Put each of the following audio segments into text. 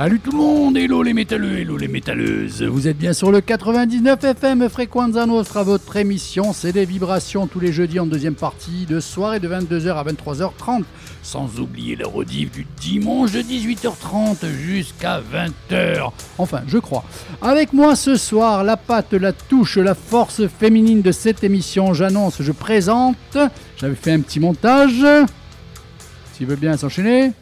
Salut tout le monde, hello les métalleux, hello les métalleuses. Vous êtes bien sur le 99 FM Frequenza Nostra, votre émission. C'est des vibrations tous les jeudis en deuxième partie de soirée de 22h à 23h30. Sans oublier la rediff du dimanche de 18h30 jusqu'à 20h. Enfin, je crois. Avec moi ce soir, la patte, la touche, la force féminine de cette émission. J'annonce, je présente. J'avais fait un petit montage. S'il veut bien s'enchaîner.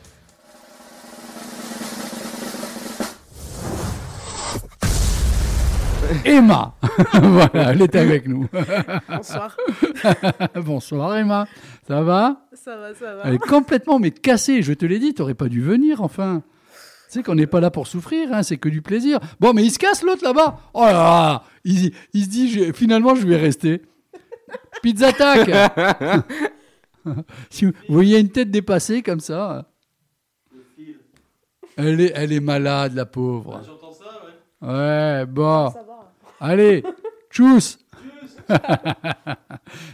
Emma. voilà, elle était avec nous. Bonsoir. Bonsoir Emma. Ça va? Ça va, ça va. Elle est complètement mais cassée, je te l'ai dit, t'aurais pas dû venir enfin. Tu sais qu'on n'est pas là pour souffrir, hein, c'est que du plaisir. Bon, mais il se casse l'autre là-bas. Oh là là il, il se dit, je- finalement, je vais rester. Pizza tac Si vous voyez une tête dépassée comme ça. Elle est, elle est malade, la pauvre. J'entends ça, ouais. Ouais, bon. Ça va. Allez, tchuss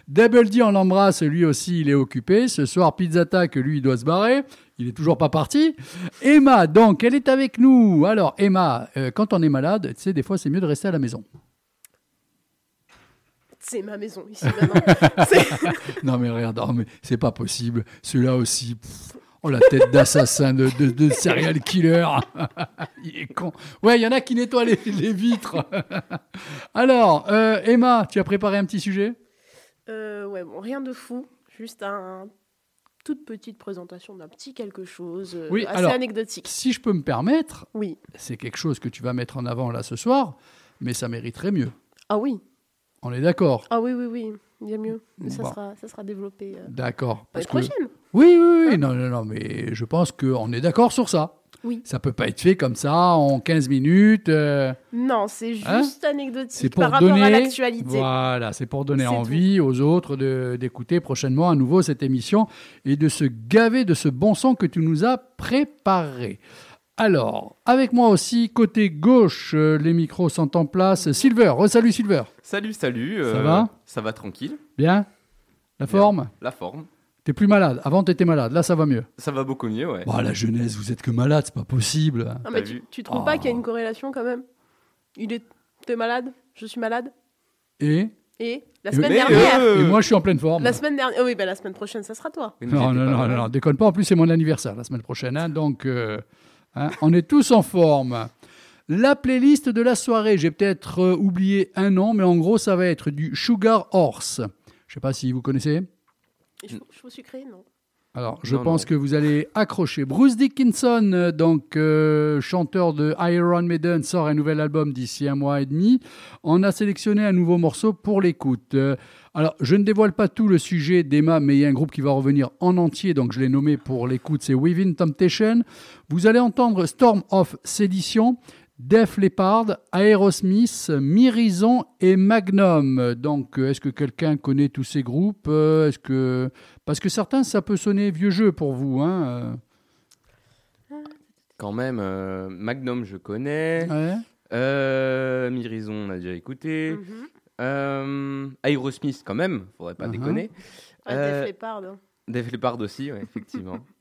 Double D, on l'embrasse, lui aussi, il est occupé. Ce soir, Pizza Tac, lui, il doit se barrer. Il est toujours pas parti. Emma, donc, elle est avec nous. Alors, Emma, euh, quand on est malade, tu sais, des fois, c'est mieux de rester à la maison. C'est ma maison ici maintenant. Non, mais regarde, oh, mais c'est pas possible. Celui-là aussi. pff, Oh, la tête d'assassin, de, de, de serial killer. il est con. Ouais, il y en a qui nettoient les, les vitres. Alors, euh, Emma, tu as préparé un petit sujet? Euh, ouais, bon, rien de fou. Juste un toute petite présentation d'un petit quelque chose euh, Oui, assez alors- anecdotique. Si je peux me permettre, Oui. c'est quelque chose que tu vas mettre en avant là ce soir, mais ça mériterait mieux. Ah oui. On est d'accord? Ah oui, oui, oui. Bien mieux. Mais ça, Bon. sera, ça sera développé euh, D'accord. l'année que- prochaine. Oui, oui, oui. Non, non, non, mais je pense qu'on est d'accord sur ça. Oui. Ça peut pas être fait comme ça en 15 minutes. euh, Non, c'est juste Hein c'est anecdotique pour par rapport donner. à l'actualité. Voilà, c'est pour donner C'est envie aux autres de- d'écouter prochainement à nouveau cette émission et de se gaver de ce bon son que tu nous as préparé. Alors, avec moi aussi, côté gauche, euh, les micros sont en place. Silver, salut Silver. Salut, salut. Ça euh, va? Ça va tranquille. Bien? La Bien. forme? La forme. T'es plus malade. Avant, t'étais malade. Là, ça va mieux. Ça va beaucoup mieux, ouais. Bah, la jeunesse, vous êtes que malade, c'est pas possible. Ah, mais tu, tu trouves Oh. pas qu'il y a une corrélation quand même? Il est. T'es malade? Je suis malade? Et, Et? La semaine Mais, dernière euh, et moi, je suis en pleine forme. La semaine dernière. oh oui, bah, la semaine prochaine, ça sera toi. Oui, Non, non, non, non, non, déconne pas. En plus, c'est mon anniversaire la semaine prochaine. hein, donc, euh, hein, on est tous en forme. La playlist de la soirée, j'ai peut-être euh, oublié un nom, mais en gros, ça va être du Sugar Horse. Je sais pas si vous connaissez. Et non Alors, je Non, pense non. que vous allez accrocher. Bruce Dickinson, euh, donc euh, chanteur de Iron Maiden, sort un nouvel album d'ici un mois et demi. On a sélectionné un nouveau morceau pour l'écoute. Euh, alors, je ne dévoile pas tout le sujet d'Emma, mais il y a un groupe qui va revenir en entier, donc je l'ai nommé pour l'écoute, c'est Within Temptation. Vous allez entendre Storm of Sedition, Def Leppard, Aerosmith, Mirison et Magnum. Donc, euh, est-ce que quelqu'un connaît tous ces groupes Euh, Est-ce que parce que certains, ça peut sonner vieux jeu pour vous, hein Quand même, euh, Magnum, je euh, connais. ouais. Euh, Mirison, on a déjà écouté. Mhm. Euh, Aerosmith, quand même, faudrait pas Mhm. déconner. Ah, Euh, Def Leppard. hein. Def Leppard aussi, ouais, effectivement.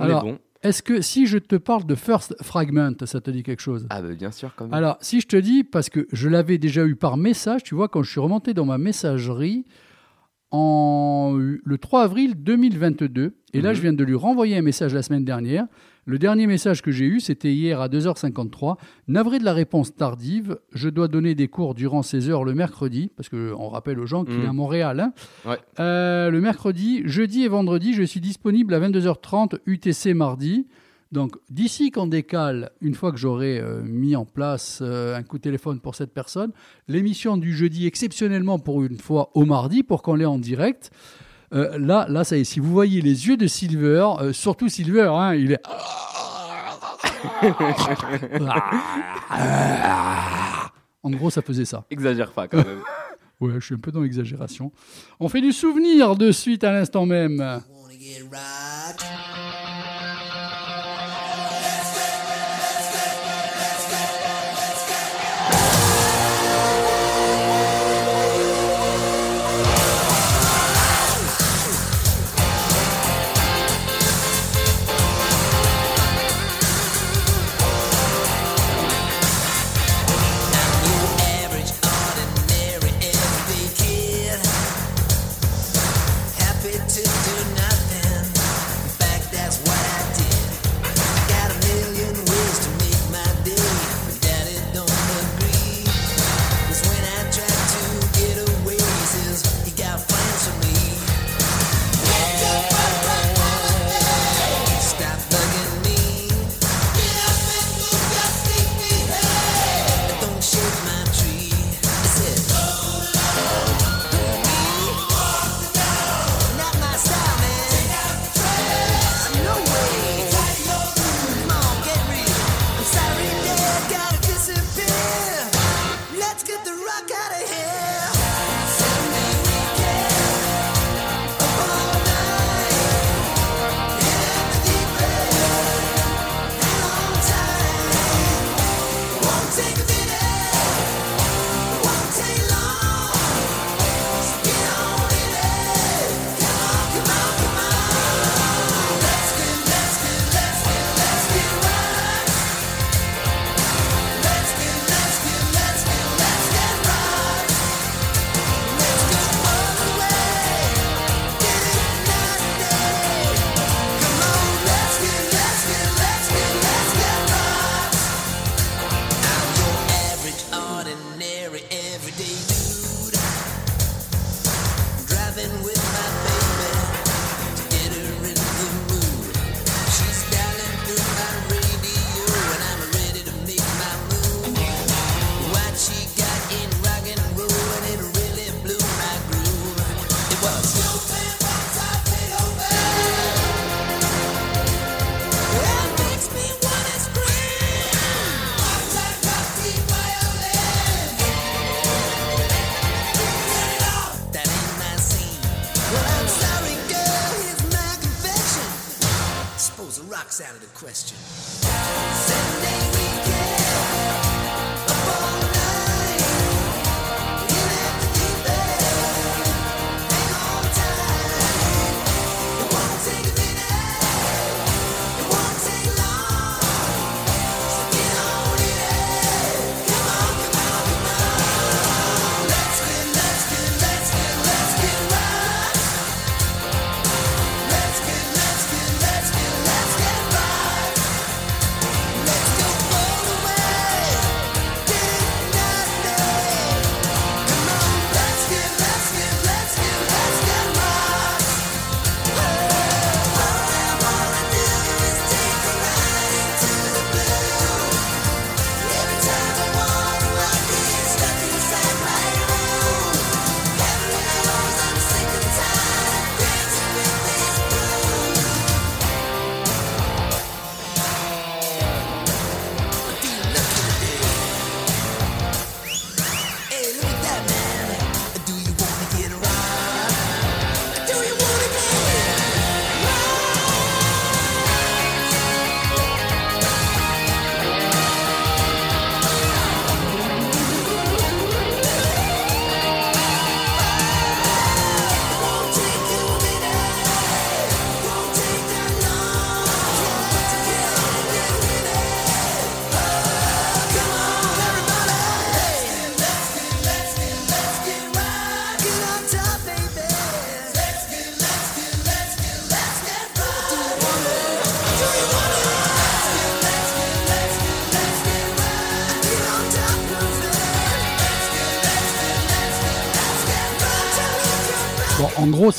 On Alors- est bon. Est-ce que si je te parle de First Fragment, ça te dit quelque chose? Ah, bah, bien sûr, quand même. Alors, si je te dis, parce que je l'avais déjà eu par message, tu vois, quand je suis remonté dans ma messagerie en, le 3 avril 2022, et là, Mhm. je viens de lui renvoyer un message la semaine dernière. Le dernier message que j'ai eu, c'était hier à 2h53. Navré de la réponse tardive, je dois donner des cours durant 16 heures le mercredi, parce qu'on rappelle aux gens qu'il est à Montréal. hein. Ouais. Euh, le mercredi, jeudi et vendredi, je suis disponible à 22h30 UTC mardi. Donc, d'ici qu'on décale, une fois que j'aurai euh, mis en place euh, un coup de téléphone pour cette personne, l'émission du jeudi, exceptionnellement pour une fois au mardi, pour qu'on l'ait en direct. Euh, là, là, ça y est, si vous voyez les yeux de Silver, euh, surtout Silver, hein, il est. en gros, ça faisait ça. Exagère pas, quand même. Ouais, je suis un peu dans l'exagération. On fait du souvenir de suite à l'instant même.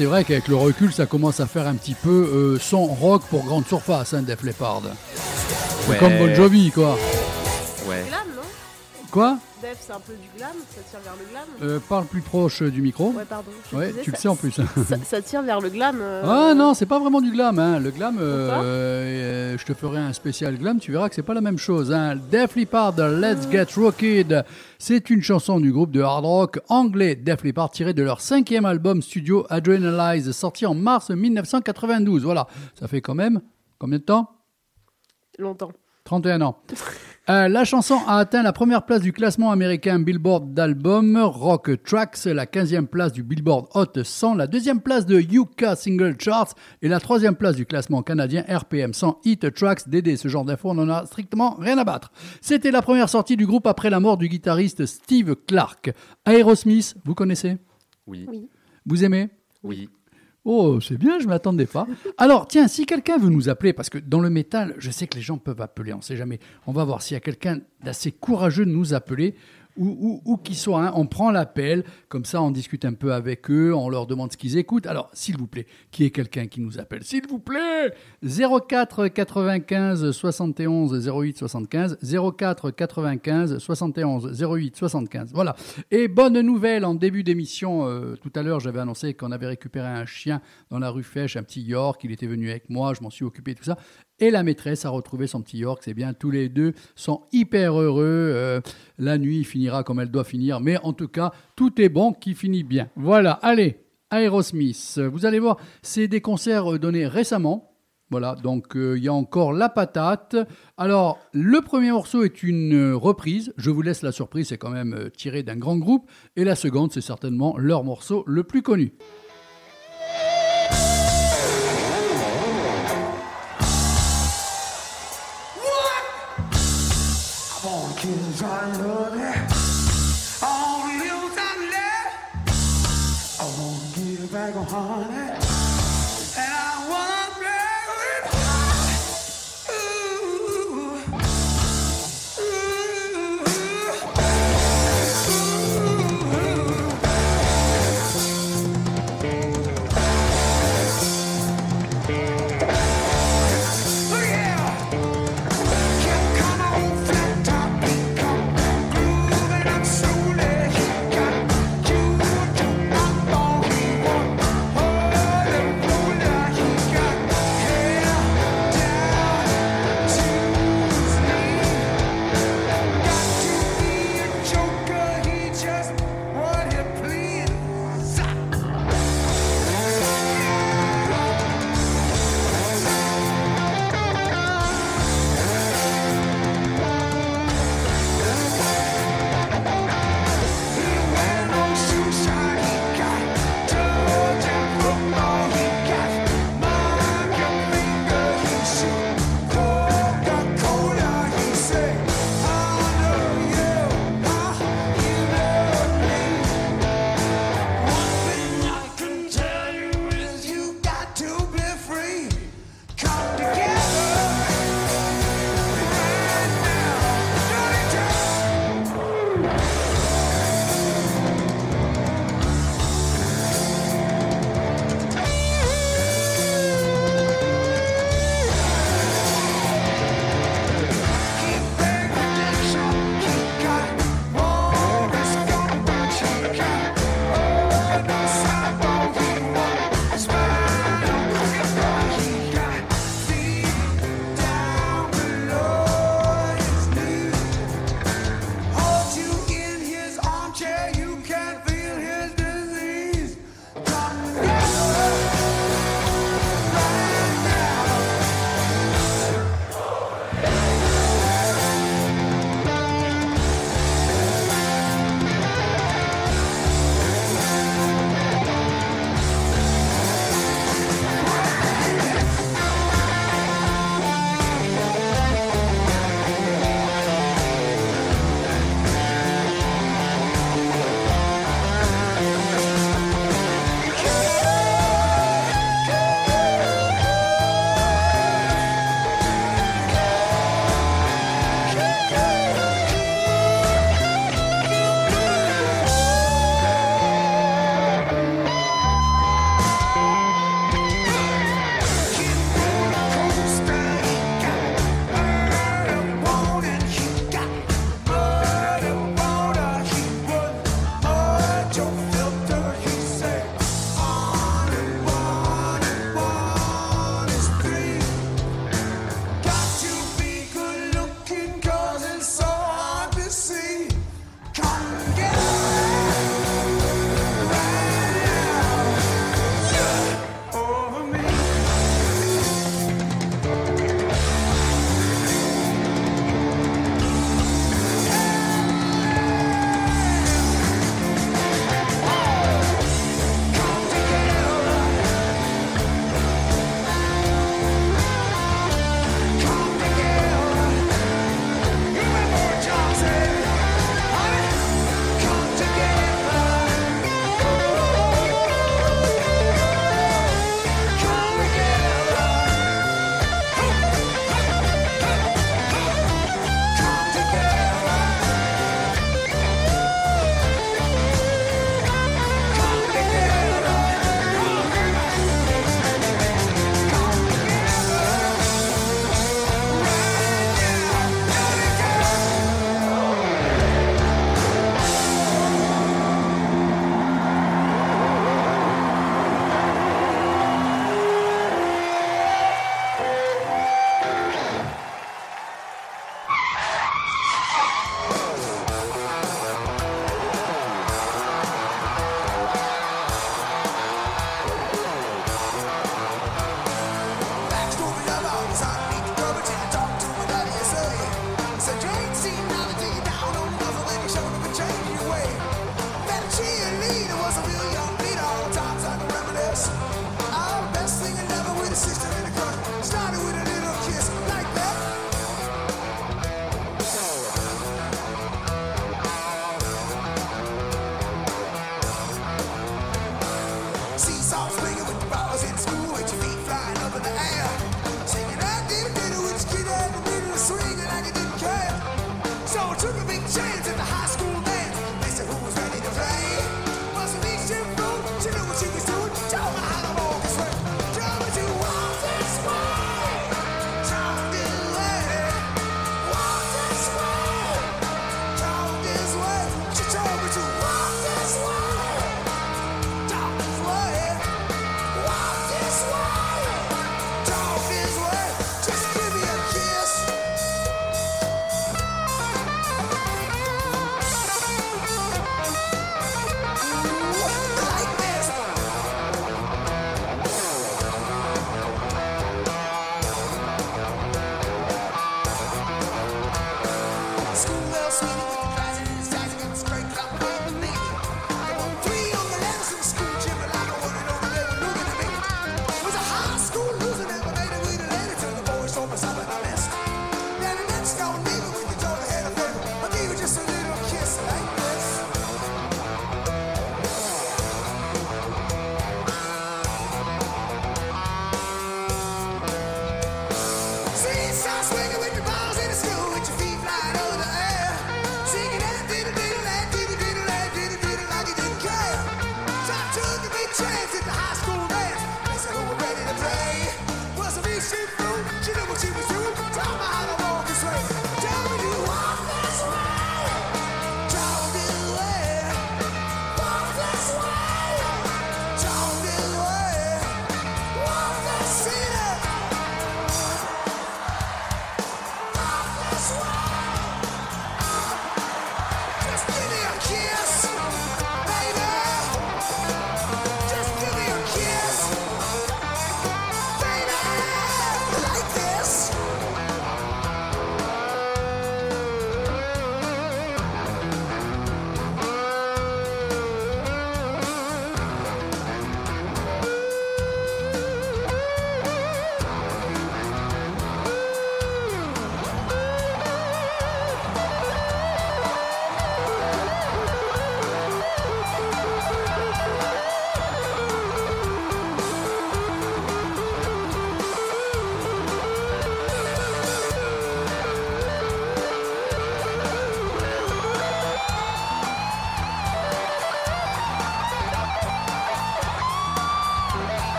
C'est vrai qu'avec le recul, ça commence à faire un petit peu euh, son rock pour grande surface, hein, Def Leppard. C'est comme Bon Jovi, quoi. Ouais. Quoi? Def, c'est un peu du glam, ça tire vers le glam. Euh, Parle plus proche du micro. Ouais, pardon. Ouais, disais, tu le sais en plus. Ça, ça tire vers le glam. euh, Ah non, c'est pas vraiment du glam. Hein. Le glam, euh, euh, je te ferai un spécial glam, tu verras que c'est pas la même chose. Hein. Def Leppard, Let's Get Rocked, c'est une chanson du groupe de hard rock anglais Def Leppard tirée de leur cinquième album studio Adrenalize, sorti en mars 1992. Voilà, ça fait quand même combien de temps? Longtemps. 31 ans. Euh, la chanson a atteint la première place du classement américain Billboard d'albums Rock Tracks, la 15e place du Billboard Hot 100, la deuxième place de UK Single Charts et la troisième place du classement canadien RPM 100 Hit Tracks. Dédé, ce genre d'infos, on en a strictement rien à battre. C'était la première sortie du groupe après la mort du guitariste Steve Clark. Aerosmith, vous connaissez? Oui. Oui. Vous aimez? Oui. Oh, c'est bien, je m'attendais pas. Alors, tiens, si quelqu'un veut nous appeler, parce que dans le métal, je sais que les gens peuvent appeler, on sait jamais. On va voir s'il y a quelqu'un d'assez courageux de nous appeler, ou, ou, ou qui soit, hein, on prend l'appel, comme ça on discute un peu avec eux, on leur demande ce qu'ils écoutent. Alors, s'il vous plaît, qui est quelqu'un qui nous appelle? S'il vous plaît 04 95 71 08 75, 04 95 71 08 75. Voilà. Et bonne nouvelle, en début d'émission, euh, tout à l'heure, j'avais annoncé qu'on avait récupéré un chien dans la rue Fèche, un petit York, il était venu avec moi, je m'en suis occupé, tout ça. Et la maîtresse a retrouvé son petit York, c'est bien, tous les deux sont hyper heureux. Euh, la nuit finira comme elle doit finir, mais en tout cas, tout est bon qui finit bien. Voilà, allez, Aerosmith. Vous allez voir, c'est des concerts euh, donnés récemment. Voilà, donc euh, il y a encore la patate. Alors, le premier morceau est une reprise. Je vous laisse la surprise, c'est quand même tiré d'un grand groupe. Et la seconde, c'est certainement leur morceau le plus connu. 心酸了嘞。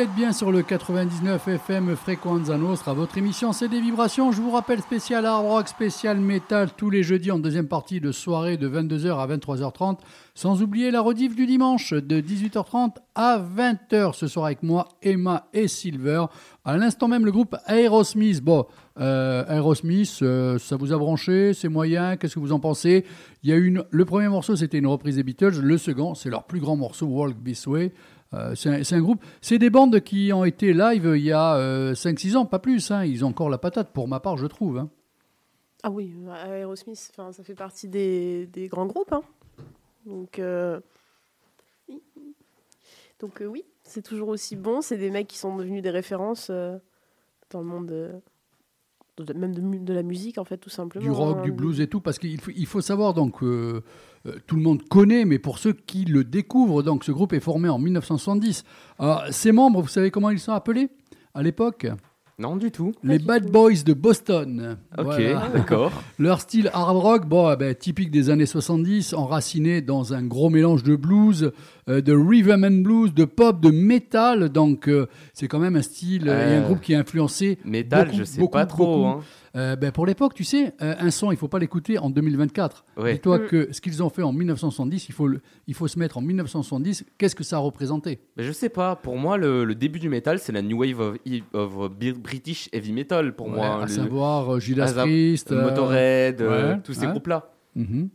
Êtes bien sur le 99 FM Frequenza Nostra. Votre émission, c'est des vibrations. Je vous rappelle, spécial hard rock, spécial metal, tous les jeudis en deuxième partie de soirée de 22h à 23h30. Sans oublier la rediff du dimanche de 18h30 à 20h. Ce soir avec moi, Emma et Silver. À l'instant même, le groupe Aerosmith. Bon, euh, Aerosmith, euh, ça vous a branché C'est moyen Qu'est-ce que vous en pensez? Il y a une, Le premier morceau, c'était une reprise des Beatles. Le second, c'est leur plus grand morceau, Walk This Way. Euh, c'est un, groupe. C'est des bandes qui ont été live il y a euh, 5-6 ans, pas plus. hein. Ils ont encore la patate, pour ma part, je trouve. hein. Ah oui, Aerosmith, enfin, ça fait partie des, grands groupes. hein. Donc, euh, oui. Donc euh, oui, c'est toujours aussi bon. C'est des mecs qui sont devenus des références euh, dans le monde, euh, de- même de, la musique, en fait, tout simplement. du rock, hein. du blues et tout, parce qu'il faut, il faut savoir donc euh, euh, tout le monde connaît, mais pour ceux qui le découvrent, donc ce groupe est formé en 1970. Alors, ses membres, vous savez comment ils sont appelés? À l'époque? Non, du tout. Les Bad. Boys de Boston. Ok, Voilà. d'accord. Leur style hard rock, bon, eh ben, typique des années 70, enraciné dans un gros mélange de blues, euh, de rhythm and blues, de pop, de metal. Donc, euh, c'est quand même un style euh, et un groupe qui a influencé. Métal, beaucoup, je sais beaucoup, pas trop. beaucoup. hein. Euh, ben, pour l'époque, tu sais, euh, un son, il faut pas l'écouter en 2024. Ouais. Dis-toi Mm. que ce qu'ils ont fait en 1970, il faut, le- il faut se mettre en 1970. Qu'est-ce que ça a représenté? Mais je sais pas, pour moi, le, le début du métal, c'est la new wave of, of Bi- British heavy metal, pour Ouais, moi. À Le- savoir euh, Judas Priest. euh, Motorhead, euh, ouais, tous ces ouais. groupes-là. mhm.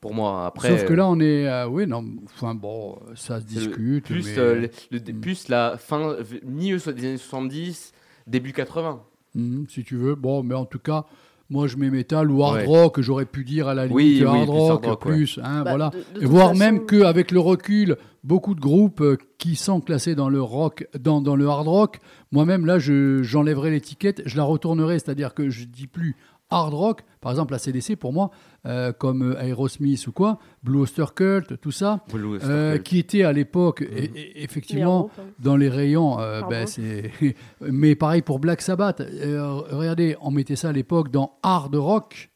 Pour moi, après. Sauf que là, on est. euh, oui, non, enfin bon, euh, ça se discute. Plus, mais- euh, le- le- Mm. plus la fin, milieu des années 70, début 80. Mhm, si tu veux. Bon, mais en tout cas, moi je mets métal ou hard Ouais. rock, j'aurais pu dire à la limite Oui, oui, hard, plus rock, hard rock, ouais. plus, hein, Bah, voilà. de- de Et toute voire façon- même qu'avec le recul, beaucoup de groupes euh, qui sont classés dans le rock, dans, dans le hard rock, moi-même là, je, j'enlèverai l'étiquette, je la retournerai, c'est-à-dire que je dis plus hard rock, par exemple la CDC pour moi, euh, comme euh, Aerosmith ou quoi, Blue Oyster Cult, tout ça, euh, Cult. qui était à l'époque, et- et- Mais effectivement, hein. dans les rayons, euh, ben, c'est. Mais pareil pour Black Sabbath. Euh, regardez, on mettait ça à l'époque dans hard rock.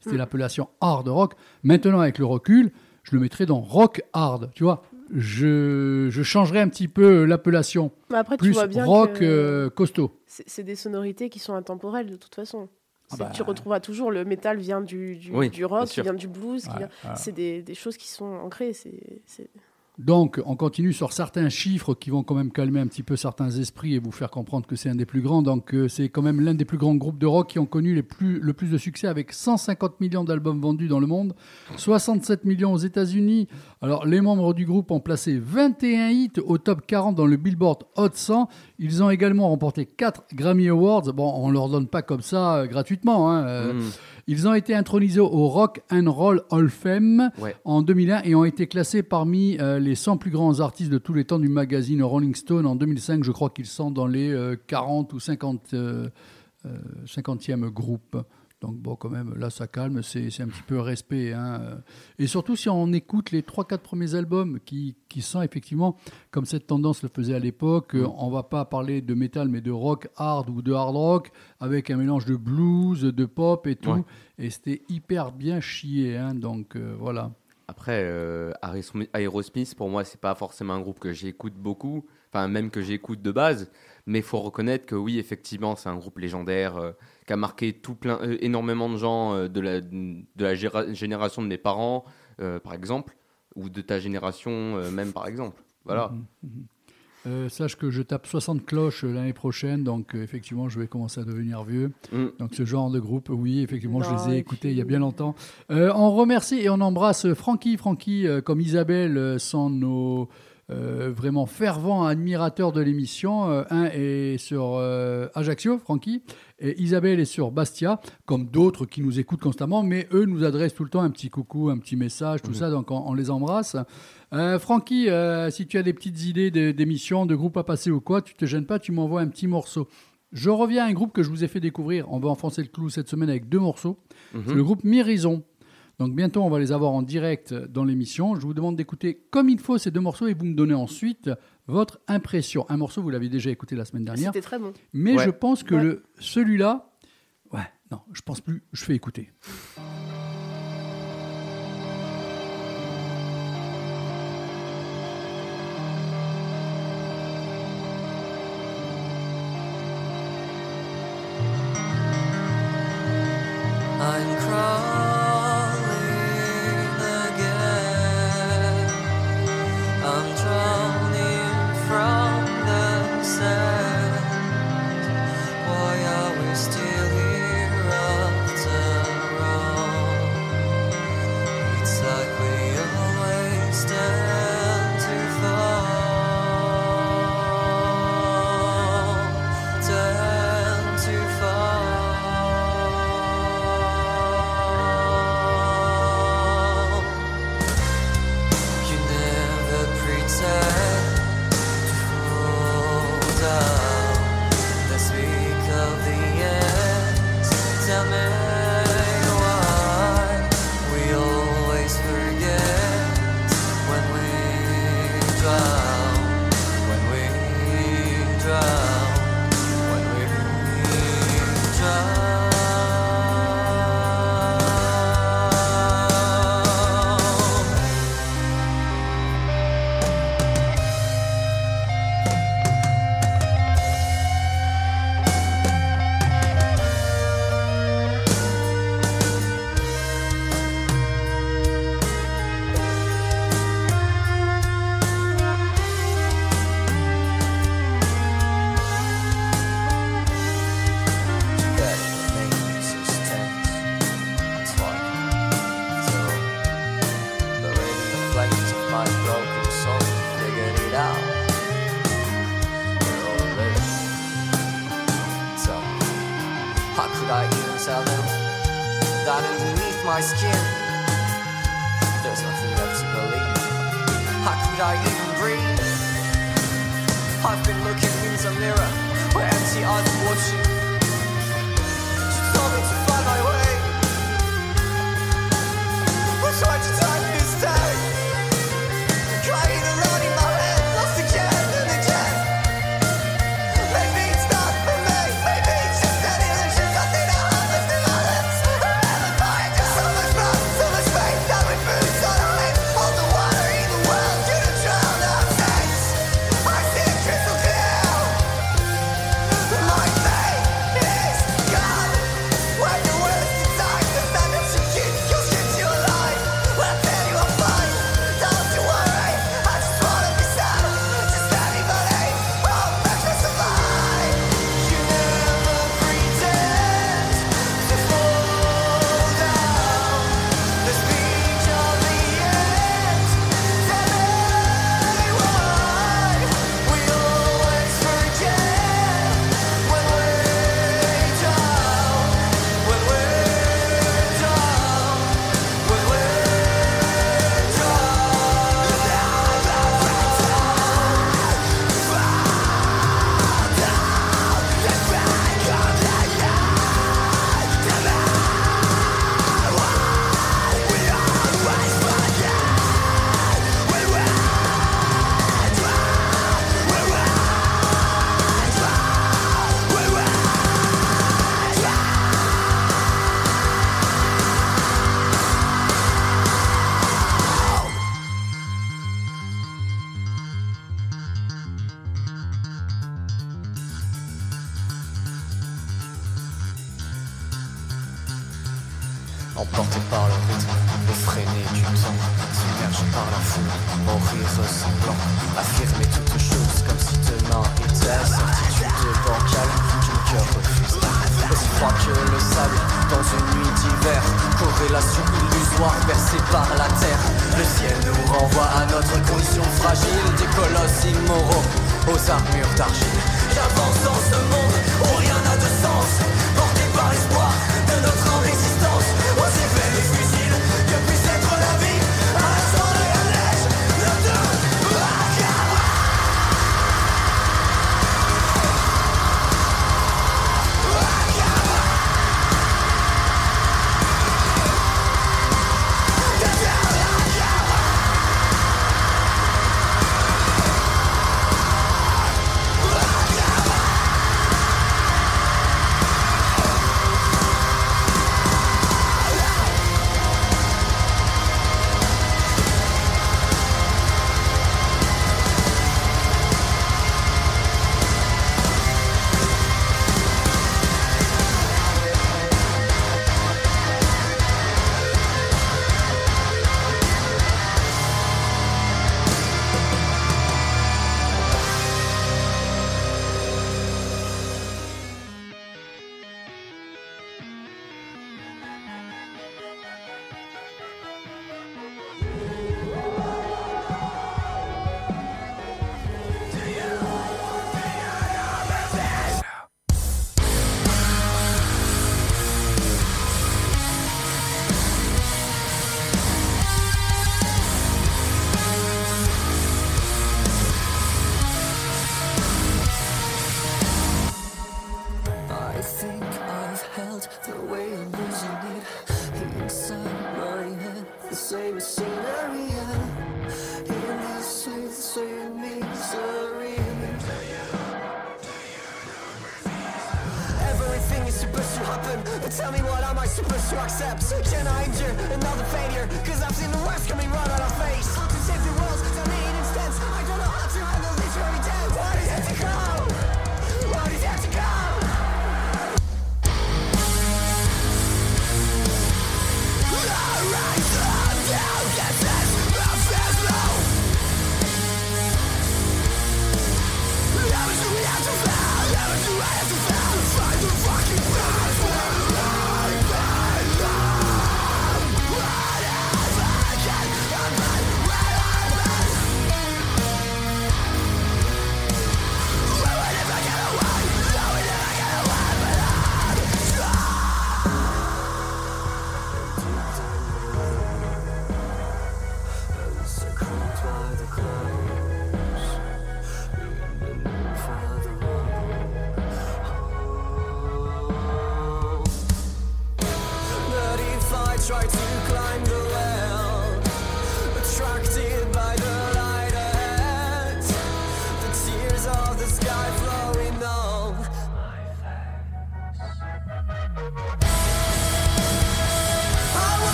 C'était Mm. l'appellation hard rock. Maintenant, avec le recul, je le mettrais dans rock hard. Tu vois, je, je changerais un petit peu l'appellation. Mais après, tu Plus vois bien rock que euh, costaud. c'est c'est des sonorités qui sont intemporelles de toute façon. Ah C'est- bah. Tu retrouveras toujours le métal vient du, du, Oui, du bien rock, qui vient du blues, Ouais, vient- c'est des, des choses qui sont ancrées. C'est c'est- Donc, on continue sur certains chiffres qui vont quand même calmer un petit peu certains esprits et vous faire comprendre que c'est un des plus grands. Donc, euh, c'est quand même l'un des plus grands groupes de rock qui ont connu le plus de succès avec 150 millions d'albums vendus dans le monde, 67 millions aux États-Unis. Alors, les membres du groupe ont placé 21 hits au top 40 dans le Billboard Hot 100. Ils ont également remporté 4 Grammy Awards. Bon, on leur donne pas comme ça euh, gratuitement. hein, euh, Mm. Ils ont été intronisés au Rock and Roll Hall of Fame Ouais. en 2001 et ont été classés parmi euh, les 100 plus grands artistes de tous les temps du magazine Rolling Stone en 2005. Je crois qu'ils sont dans les euh, 40 ou 50, euh, euh, 50e groupe. Donc bon, quand même, là, ça calme, c'est c'est un petit peu respect. hein. Et surtout, si on écoute les 3-4 premiers albums qui, qui sont effectivement, comme cette tendance le faisait à l'époque, euh, on va pas parler de métal, mais de rock hard ou de hard rock, avec un mélange de blues, de pop et tout. Ouais. Et c'était hyper bien chié. hein. donc euh, voilà. Après, euh, Aerosmith, Aerosmith, pour moi, c'est pas forcément un groupe que j'écoute beaucoup, enfin même que j'écoute de base, mais il faut reconnaître que oui, effectivement, c'est un groupe légendaire euh, qui a marqué tout plein, euh, énormément de gens euh, de la, de la géra- génération de mes parents, euh, par exemple, ou de ta génération euh, même, par exemple. Voilà. Euh, sache que je tape 60 cloches euh, l'année prochaine, donc euh, effectivement, je vais commencer à devenir vieux. Donc ce genre de groupe, oui, effectivement, je les ai et écoutés il y a bien longtemps. Euh, on remercie et on embrasse Francky. Francky, euh, comme Isabelle, euh, sont nos euh, vraiment fervents admirateurs de l'émission. Euh, un est sur euh, Ajaccio, Francky, et Isabelle est sur Bastia, comme d'autres qui nous écoutent constamment, mais eux nous adressent tout le temps un petit coucou, un petit message, tout ça, donc on, on les embrasse. Francky, si tu as des petites idées d'émissions, de groupes à passer ou quoi, tu te gênes pas, tu m'envoies un petit morceau. Je reviens à un groupe que je vous ai fait découvrir. On va enfoncer le clou cette semaine avec deux morceaux. Mhm. C'est le groupe Mérison. Donc bientôt, on va les avoir en direct dans l'émission. Je vous demande d'écouter comme il faut ces deux morceaux et vous me donnez ensuite votre impression. Un morceau, vous l'avez déjà écouté la semaine dernière. C'était très bon. Mais Ouais. je pense que Ouais. le, celui-là, ouais, non, je pense plus, je fais écouter. Armures d'argile. J'avance dans ce monde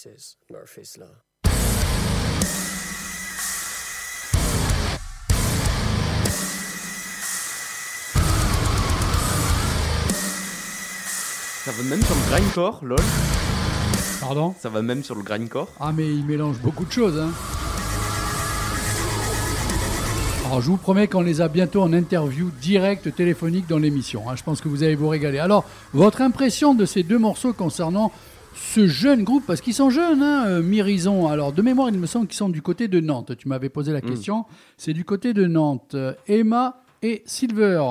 This is Murphy's Law. Ça va même sur le grindcore, lol. Pardon? Ça va même sur le grindcore. Ah, mais il mélange beaucoup de choses. Hein. Alors, je vous promets qu'on les a bientôt en interview directe téléphonique dans l'émission. hein. Je pense que vous allez vous régaler. Alors, votre impression de ces deux morceaux concernant ce jeune groupe, parce qu'ils sont jeunes, hein, euh, Myrison. Alors, de mémoire, il me semble qu'ils sont du côté de Nantes. Tu m'avais posé la question. C'est du côté de Nantes. Euh, Emma et Silver.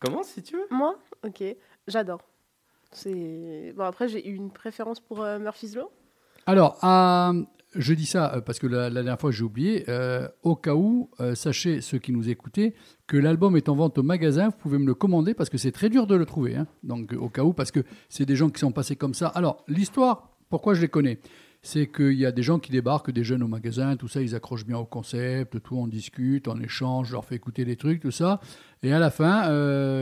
Comment, si tu veux? Moi, ok, j'adore. C'est bon. Après, j'ai eu une préférence pour euh, Murphy's Law. Alors, à- je dis ça euh, parce que la, dernière fois j'ai oublié. euh, au cas où, euh, sachez ceux qui nous écoutaient que l'album est en vente au magasin. Vous pouvez me le commander parce que c'est très dur de le trouver. hein. Donc, au cas où, parce que c'est des gens qui sont passés comme ça. Alors, l'histoire, pourquoi je les connais? C'est qu'il y a des gens qui débarquent, des jeunes au magasin, tout ça, ils accrochent bien au concept, tout, on discute, on échange, je leur fais écouter des trucs, tout ça. Et à la fin,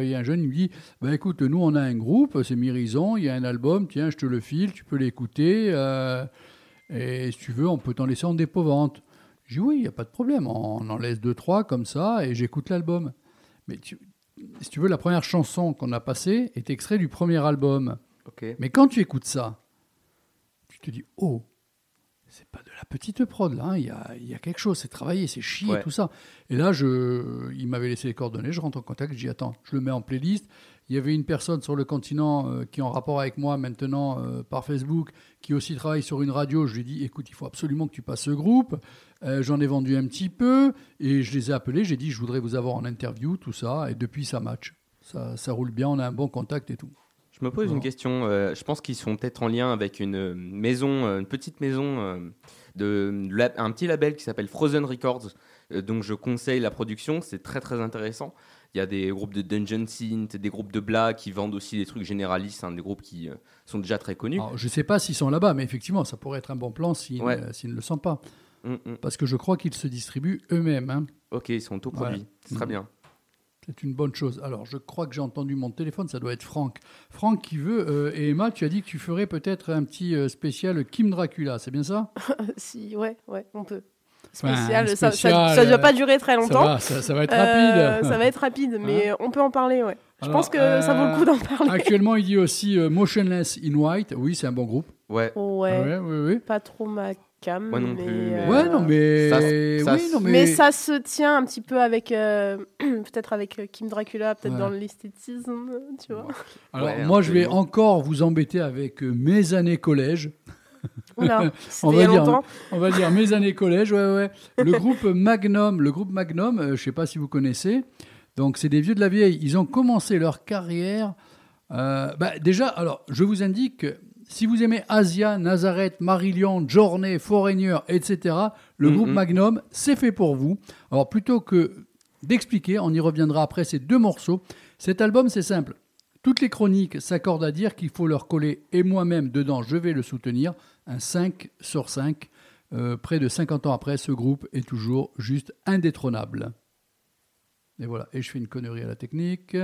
il y a un jeune, il me dit bah, écoute, nous, on a un groupe, c'est Myrison, il y a un album, tiens, je te le file, tu peux l'écouter. Et si tu veux, on peut t'en laisser en dépôt-vente. Je dis oui, il n'y a pas de problème, on en laisse deux, trois comme ça, et j'écoute l'album. Mais tu- si tu veux, la première chanson qu'on a passée est extrait du premier album. Mais quand tu écoutes ça, tu te dis oh, c'est pas de la petite prod là, hein, il y, a, il y a quelque chose, c'est travaillé, c'est chier, Ouais. tout ça. Et là, je, il m'avait laissé les coordonnées, je rentre en contact, je dis attends, je le mets en playlist. Il y avait une personne sur le continent euh, qui est en rapport avec moi maintenant euh, par Facebook, qui aussi travaille sur une radio. Je lui ai dit écoute, il faut absolument que tu passes ce groupe. Euh, J'en ai vendu un petit peu et je les ai appelés. J'ai dit je voudrais vous avoir en interview, tout ça. Et depuis, ça match. Ça, ça roule bien, on a un bon contact et tout. Je me pose une question. je pense qu'ils sont peut-être en lien avec une maison, une petite maison, de, un petit label qui s'appelle Frozen Records. donc je conseille la production, c'est très très intéressant. Il y a des groupes de Dungeon Synth, des groupes de Bla qui vendent aussi des trucs généralistes, hein, des groupes qui euh, sont déjà très connus. Alors, je ne sais pas s'ils sont là-bas, mais effectivement, ça pourrait être un bon plan s'ils Ouais. ne- s'ils ne le sont pas. Mm, mm. Parce que je crois qu'ils se distribuent eux-mêmes. hein. Ok, ils sont autoproduits, Ouais. c'est très Mm. bien. C'est une bonne chose. Alors, je crois que j'ai entendu mon téléphone, ça doit être Franck. Franck qui veut, euh, et Emma, tu as dit que tu ferais peut-être un petit euh, spécial Kim Dracula, c'est bien ça? Si, ouais, ouais, on peut. Spécial, ça, ça, spécial, ça ne euh, doit pas durer très ça longtemps. va, ça, ça va être Euh, rapide. ça va être rapide, mais on peut en parler, ouais. Je Alors, pense que ça vaut le coup d'en parler. Actuellement, il dit aussi euh, Motionless in White. Oui, c'est un bon groupe. Ouais, Ouais, Ouais, oui. pas trop ma cam. Moi non mais, plus, mais- euh, Ouais, non, mais. Ça, ça, oui, non, mais. Mais ça se tient un petit peu avec, euh, peut-être avec euh, Kim Dracula, peut-être Ouais. dans l'esthétisme, tu vois. Alors, Ouais, moi, je vais encore vous embêter avec euh, mes années collège. Oula, On va dire, longtemps. On va dire mes années collège, ouais, ouais. Le groupe Magnum, le groupe Magnum, euh, je sais pas si vous connaissez. Donc, c'est des vieux de la vieille. Ils ont commencé leur carrière. euh, bah, déjà, alors, je vous indique, que si vous aimez Asia, Nazareth, Marillion, Journey, Foreigner, etc., le Mhm. groupe Magnum, c'est fait pour vous. Alors, plutôt que d'expliquer, on y reviendra après ces deux morceaux. Cet album, c'est simple. Toutes les chroniques s'accordent à dire qu'il faut leur coller, et moi-même dedans, je vais le soutenir, un 5 sur 5. Euh, près de 50 ans après, ce groupe est toujours juste indétrônable. Et voilà, et je fais une connerie à la technique.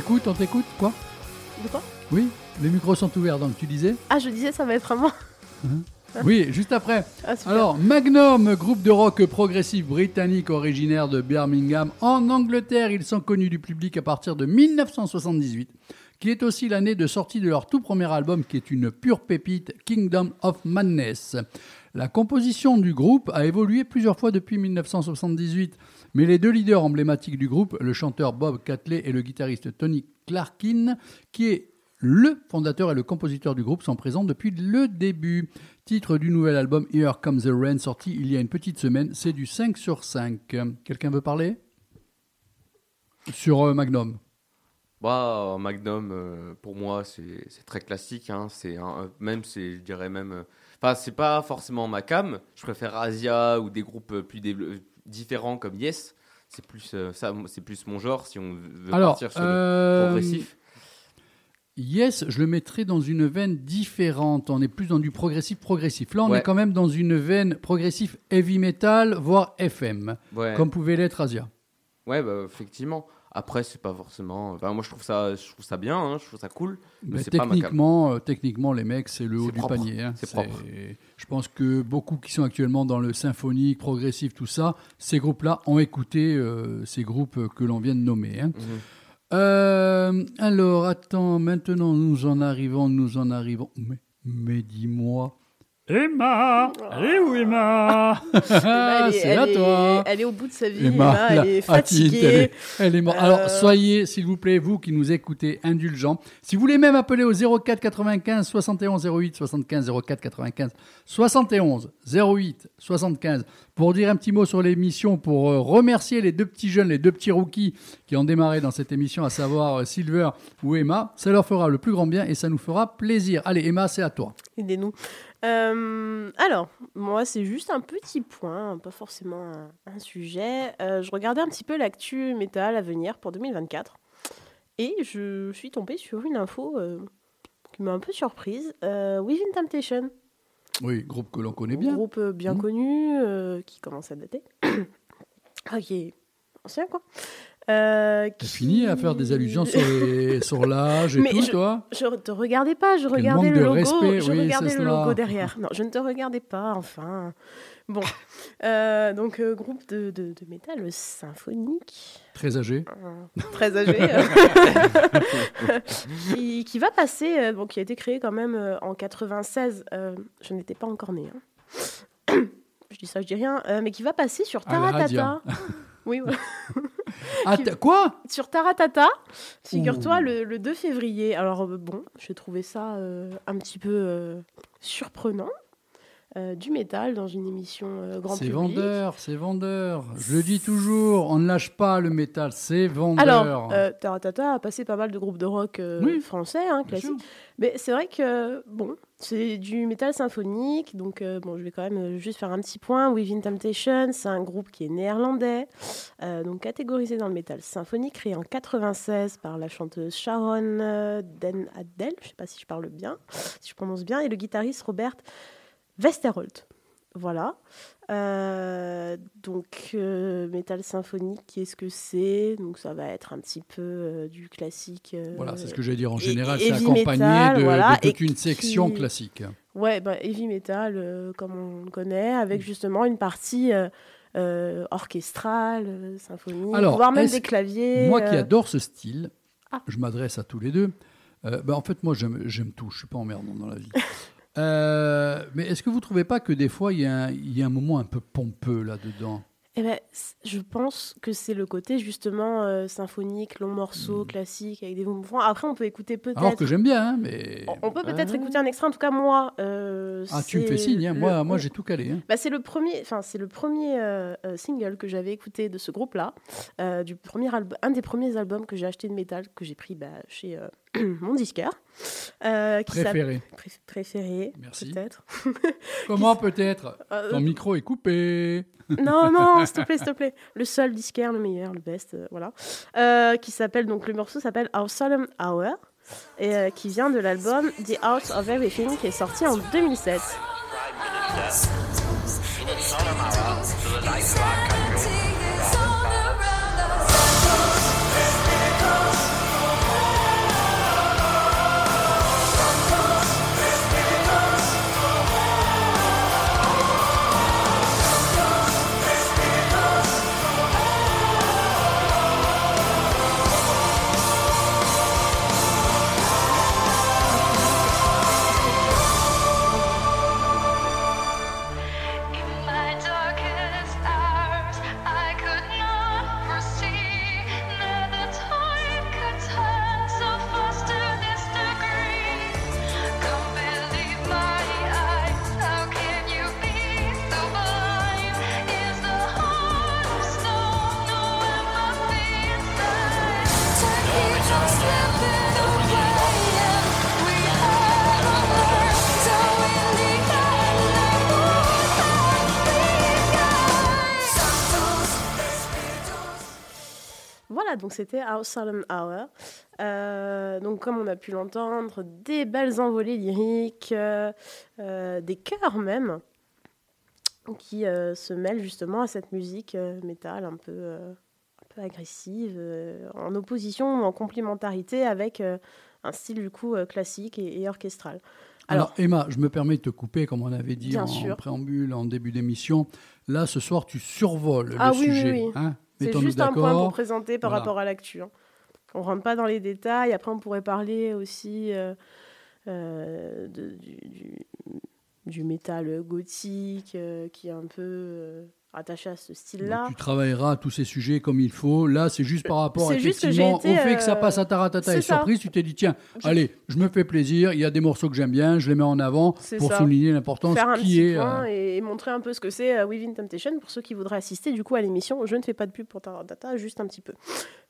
T'écoute, on t'écoute Quoi De quoi Oui, les micros sont ouverts, donc tu disais Ah, je disais, ça va être à moi. Oui, juste après. Ah. Alors, Magnum, groupe de rock progressif britannique originaire de Birmingham, en Angleterre, ils sont connus du public à partir de 1978, qui est aussi l'année de sortie de leur tout premier album, qui est une pure pépite, Kingdom of Madness. La composition du groupe a évolué plusieurs fois depuis 1978, mais les deux leaders emblématiques du groupe, le chanteur Bob Catley et le guitariste Tony Clarkin, qui est le fondateur et le compositeur du groupe, sont présents depuis le début. Titre du nouvel album Here Comes the Rain, sorti il y a une petite semaine, c'est du 5 sur 5. Quelqu'un veut parler? Sur euh, Magnum. Bah, Magnum, euh, pour moi, c'est très classique. Hein. C'est un- même, je dirais même. euh, Enfin, c'est pas forcément ma cam. Je préfère Asia ou des groupes euh, plus dévelop- différents comme Yes. C'est plus euh, ça, c'est plus mon genre si on veut Alors, partir sur le euh, progressif. Yes, je le mettrais dans une veine différente. On est plus dans du progressif progressif. Là, on Ouais. est quand même dans une veine progressif heavy metal, voire FM, Ouais. comme pouvait l'être Asia. Ouais, bah, effectivement. Après, c'est pas forcément. Enfin, moi, je trouve ça, je trouve ça bien. hein, Je trouve ça cool. Mais Mais c'est pas ma cam. techniquement, euh, techniquement, les mecs, c'est le haut du panier. hein. c'est propre. Je pense que beaucoup qui sont actuellement dans le symphonique, progressif, tout ça, ces groupes-là ont écouté euh, ces groupes que l'on vient de nommer. hein. Mhm. Euh, alors, attends, maintenant nous en arrivons, nous en arrivons. Mais, mais dis-moi. Emma Elle est où Emma est- C'est à est- toi Elle est au bout de sa vie. Emma, elle est fatiguée. elle est, elle est morte. Euh, Alors, soyez, s'il vous plaît, vous qui nous écoutez, indulgents. Si vous voulez même appeler au 04 95 71 08 75 04 95 71 08 75 pour dire un petit mot sur l'émission, pour euh, remercier les deux petits jeunes, les deux petits rookies qui ont démarré dans cette émission, à savoir euh, Silver ou Emma, ça leur fera le plus grand bien et ça nous fera plaisir. Allez, Emma, c'est à toi. Aidez-nous. Euh, alors, moi, c'est juste un petit point, pas forcément un, un sujet. Euh, je regardais un petit peu l'actu métal à venir pour 2024 et je suis tombée sur une info euh, qui m'a un peu surprise. Within Temptation, Oui, groupe que l'on connaît bien. groupe bien Mhm. connu qui qui commence à dater, Ah, qui est ancien quoi. Euh, qui- fini à faire des allusions sur, les- sur l'âge et Mais tout, je- toi Je ne te regardais pas, je regardais manque le logo. respect, je oui, regardais le logo derrière. Non, je ne te regardais pas, enfin. Bon. Euh, donc, euh, groupe de, de, de métal symphonique, Très âgé. euh, très âgé, qui, qui va passer, bon, qui a été créé quand même en 96. euh, je n'étais pas encore née. hein. je dis ça, je dis rien. mais qui va passer sur radio. Taratata. Oui, voilà. Ah, quoi? Sur Taratata, figure-toi, le, le 2 février. Alors, euh, bon, j'ai trouvé ça euh, un petit peu euh, surprenant. Euh, du métal dans une émission euh, grand C'est public. vendeur, c'est vendeur. Je le dis toujours, on ne lâche pas le métal, c'est vendeur. Alors, euh, Taratata a passé pas mal de groupes de rock euh, Oui. français, hein, classiques. Mais c'est vrai que, bon, c'est du métal symphonique. Donc, euh, bon, je vais quand même juste faire un petit point. Within Temptation, c'est un groupe qui est néerlandais, donc catégorisé dans le métal symphonique, créé en 96 par la chanteuse Sharon Den Adel. Je sais pas si je parle bien, si je prononce bien, et le guitariste Robert Westerholt. Voilà. Euh, donc, euh, métal symphonique, qu'est-ce que c'est? Donc, ça va être un petit peu euh, du classique. Voilà, c'est ce que j'allais dire. En général, c'est accompagné metal, de, voilà, de toute une section qui- classique. Ouais, bah, heavy metal, comme on le connaît, avec justement une partie orchestrale, symphonique, Alors, voire même des claviers. Moi qui adore ce style, Ah. je m'adresse à tous les deux. Bah, en fait, moi, j'aime j'aime tout. Je suis pas emmerdant dans la vie. Euh, mais est-ce que vous trouvez pas que des fois, il y, a un- il y a un moment un peu pompeux là-dedans eh ben, je pense que c'est le côté justement euh, symphonique, long morceau, Mm. classique, avec des mouvements. Après, on peut écouter peut-être. Alors que j'aime bien, hein, mais... On- peut peut-être Ah. écouter un extrait. En tout cas, moi. euh, Ah, tu me fais signe. hein. le- Moi, moi j'ai tout calé. hein. Bah, c'est le premier, enfin c'est le premier euh, single que j'avais écouté de ce groupe-là, du premier album, un des premiers albums que j'ai acheté de métal que j'ai pris bah, chez mon disqueur, euh, qui s'appelle- Préféré. Pré- préféré, Merci. peut-être. Comment peut-être Euh, Ton micro est coupé. non, non, s'il te plaît, s'il te plaît. Le seul disquaire, le meilleur, le best, euh, voilà. Euh, qui s'appelle, donc le morceau s'appelle Our Solemn Hour, et euh, qui vient de l'album The Art of Everything, qui est sorti en 2007. Donc c'était Our Solemn Hour. Euh, donc comme on a pu l'entendre, des belles envolées lyriques, euh, euh, des chœurs même, qui se mêlent justement à cette musique métal un peu, un peu agressive, en opposition ou en complémentarité avec un style du coup classique et, et orchestral. Alors, Emma, je me permets de te couper, comme on avait dit en, préambule, en début d'émission. Là, ce soir, tu survoles Ah le oui, oui, sujet. oui. hein? C'est juste un point pour présenter par Voilà. rapport à l'actu. hein. On rentre pas dans les détails. Après, on pourrait parler aussi euh, euh, de- du, du, du métal gothique euh, qui est un peu euh, attaché à ce style-là. Tu travailleras tous ces sujets comme il faut. Là, c'est juste par rapport que effectivement été, au fait que ça euh, passe à Taratata et ça. surprise. Tu t'es dit, tiens, Je- allez, je me fais plaisir. Il y a des morceaux que j'aime bien, je les mets en avant pour ça. souligner l'importance qui petit est. point euh, et, montrer un peu ce que c'est euh, Within Temptation pour ceux qui voudraient assister du coup à l'émission. Je ne fais pas de pub pour Taradata, juste un petit peu.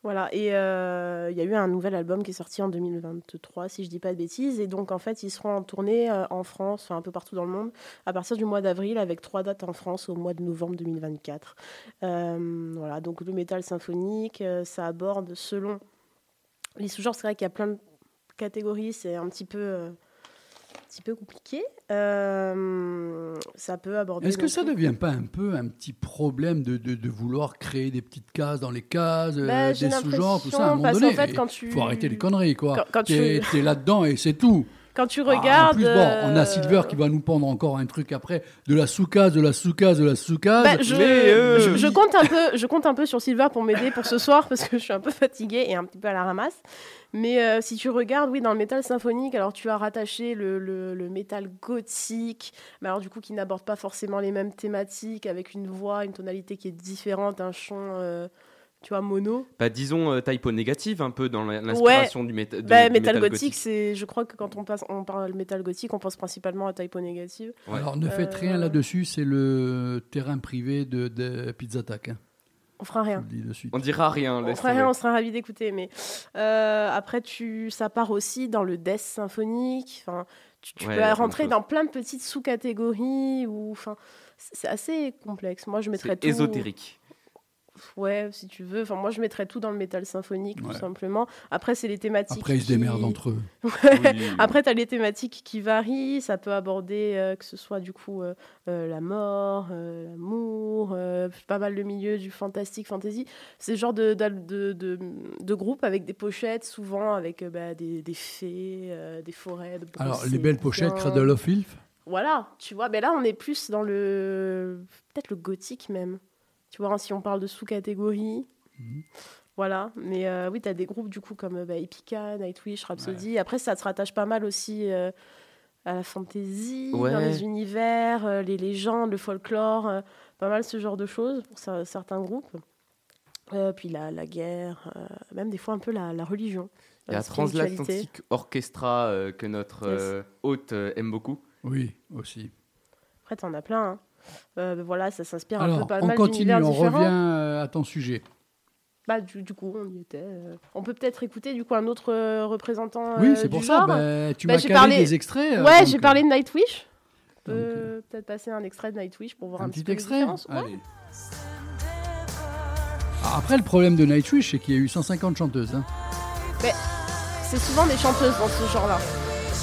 Voilà, et euh, il y a eu un nouvel album qui est sorti en 2023, si je dis pas de bêtises. Et donc en fait, ils seront en tournée en France, enfin un peu partout dans le monde, à partir du mois d'avril, avec trois dates en France au mois de novembre 2024. Euh, voilà, donc le métal symphonique, euh, ça aborde selon les sous-genres. C'est vrai qu'il y a plein de catégories, c'est un petit peu. euh, un petit peu compliqué. Euh, ça peut aborder. Est-ce que ça tout. devient pas un peu un petit problème de, de, de vouloir créer des petites cases dans les cases, Bah, des sous-genres, tout ça à un moment donné? fait, quand tu- faut arrêter les conneries, quoi. Quand- quand tu- t'es là-dedans et c'est tout. Quand tu Ah, en regardes. plus, bon, on a euh, Silver qui va nous pendre encore un truc après, de la sous-case, de la sous-case, de la sous-case. Bah, je, Mais, euh, je, je compte un peu, je compte un peu sur Silver pour m'aider pour ce soir parce que je suis un peu fatiguée et un petit peu à la ramasse. Mais euh, si tu regardes, oui, dans le métal symphonique, alors tu as rattaché le, le, le métal gothique, mais alors du coup qui n'aborde pas forcément les mêmes thématiques, avec une voix, une tonalité qui est différente, un chant, euh, tu vois, mono. Bah, disons euh, typo négative un peu dans l'inspiration du, méta- de- Bah, du métal gothique, c'est, je crois que quand on, passe, on parle métal gothique, on pense principalement à typo négative. Ouais. Alors ne faites Euh, rien là-dessus, c'est le terrain privé de, de Pizza Attack. hein. On fera rien. On dira rien. On fera rien, on sera ravis d'écouter. Mais euh, après, tu, ça part aussi dans le death symphonique. Enfin, tu, tu Ouais, peux rentrer dans plein de petites sous-catégories. Ou, enfin, c'est assez complexe. Moi, je mettrais C'est tout. ésotérique. Ouais, si tu veux. Enfin, moi, je mettrais tout dans le métal symphonique, Ouais. tout simplement. Après, c'est les thématiques. Après, ils se qui- démerdent entre eux. Oui. Après, tu as les thématiques qui varient. Ça peut aborder euh, que ce soit du coup euh, euh, la mort, l'amour, pas mal le milieu du fantastique, fantasy. C'est le genre de, de, de, de groupe avec des pochettes, souvent avec bah, des, des fées, des forêts. De Alors, les belles pochettes. Cradle of Filth? Voilà, tu vois. Mais là, on est plus dans le. Peut-être le gothique même. Tu vois, si on parle de sous-catégories. Mhm. Voilà, mais euh, oui, tu as des groupes du coup comme euh, bah, Epica, Nightwish, Rhapsody. Après, ça se rattache pas mal aussi euh, à la fantasy, Ouais. dans les univers, euh, les légendes, le folklore, euh, pas mal ce genre de choses pour cer- certains groupes. Euh, puis la, la guerre, euh, même des fois un peu la, la religion. Il y a. Transatlantic Orchestra euh, que notre Yes. hôte euh, aime beaucoup. Oui, aussi. Après, t'en as plein. hein. Euh, voilà, ça s'inspire un peu pas on mal continue, on différents. revient euh, à ton sujet. Bah, du, du coup, on y était. euh. On peut peut-être écouter du coup un autre euh, représentant oui, c'est pour ça. bah, tu Bah, m'as parlé- des extraits. ouais, j'ai parlé de Nightwish. On peut peut-être passer un extrait de Nightwish pour voir un, un petit petit peu extrait. Ouais. Allez. Ah, Après, le problème de Nightwish, c'est qu'il y a eu 150 chanteuses. hein. C'est souvent des chanteuses dans ce genre-là.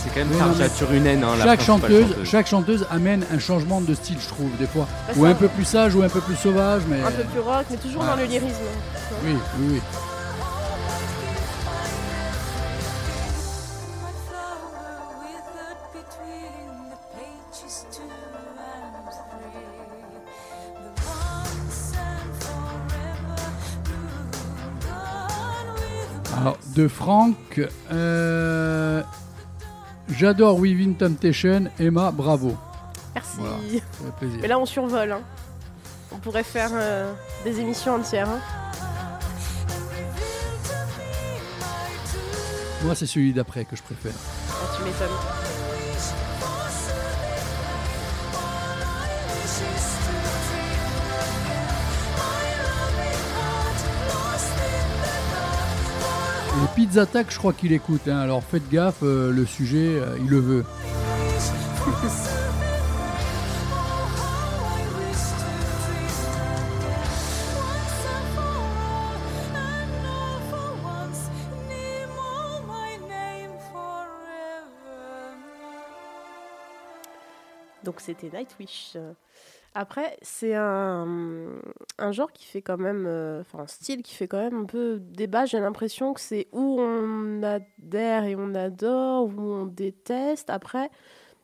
C'est quand même mais Karja Turunen, hein, la chaque, chanteuse, chaque chanteuse amène un changement de style, je trouve, des fois. Bah, ou un peu plus sage, ou un peu plus sauvage, mais... Un peu plus rock, mais toujours dans le lyrisme. Oui, oui, oui. Alors, de Franck, euh, j'adore Within Temptation, Emma, bravo. Merci. Voilà. Ça fait plaisir. Mais là, on survole. hein. On pourrait faire euh, des émissions entières. hein. Moi, c'est celui d'après que je préfère. Ah, tu m'étonnes. Pizza Attack, je crois qu'il écoute. Hein. Alors faites gaffe, euh, le sujet, euh, il le veut. Donc c'était Nightwish. Après, c'est un, un genre qui fait quand même, euh, enfin un style qui fait quand même un peu débat. J'ai l'impression que c'est où on adhère et on adore, où on déteste. Après,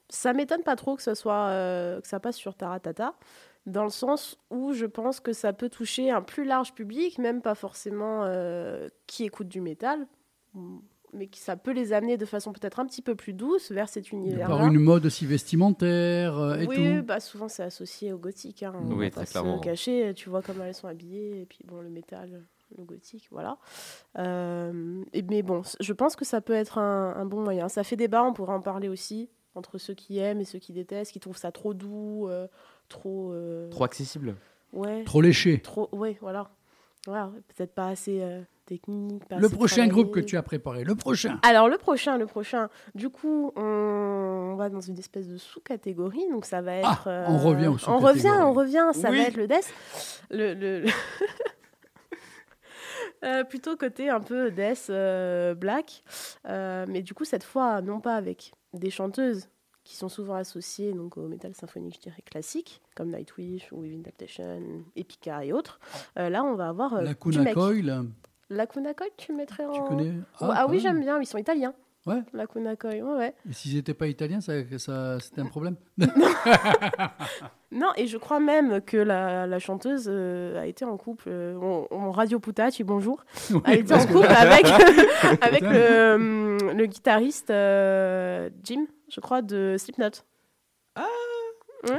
ça m'étonne pas trop que ça soit euh, que ça passe sur Taratata, dans le sens où je pense que ça peut toucher un plus large public, même pas forcément euh, qui écoute du métal, mais que ça peut les amener de façon peut-être un petit peu plus douce vers cet univers. Par une mode aussi vestimentaire euh, et oui, tout. bah souvent c'est associé au gothique. Hein, on Oui, va très pas se clairement. le cacher. Tu vois comment elles sont habillées, et puis bon, le métal, le gothique, voilà. Euh, et, mais bon, je pense que ça peut être un, un bon moyen. Ça fait débat, on pourrait en parler aussi entre ceux qui aiment et ceux qui détestent, qui trouvent ça trop doux, euh, trop. euh, Trop accessible. Ouais. Trop léché. Trop. Ouais, voilà. Voilà, peut-être pas assez euh, technique. Le prochain groupe que tu as préparé, le prochain. Alors le prochain, le prochain. Du coup, on va dans une espèce de sous-catégorie, donc ça va être. euh, Ah, on revient aux On revient, on revient. Ça Oui. va être le death. Le, le- le- Euh, plutôt côté un peu death euh, black, Euh, mais du coup cette fois non pas avec des chanteuses qui sont souvent associées donc au métal symphonique, je dirais classique, comme Nightwish ou Within Temptation, Epica et autres. Là, on va avoir La. Kunakoi, La Kunakoi, tu le mettrais en. tu connais Ah, quand oui, j'aime bien. Ils sont italiens. Ouais. La Kunakoi, ouais, ouais. Et s'ils n'étaient pas italiens, ça, ça- c'était un problème Non, et je crois même que la, la chanteuse euh, a été en couple, euh, on, on- Radio Putaci, bonjour, a Oui, été en que- couple avec, avec le, hum, le guitariste euh, Jim, je crois, de Slipknot.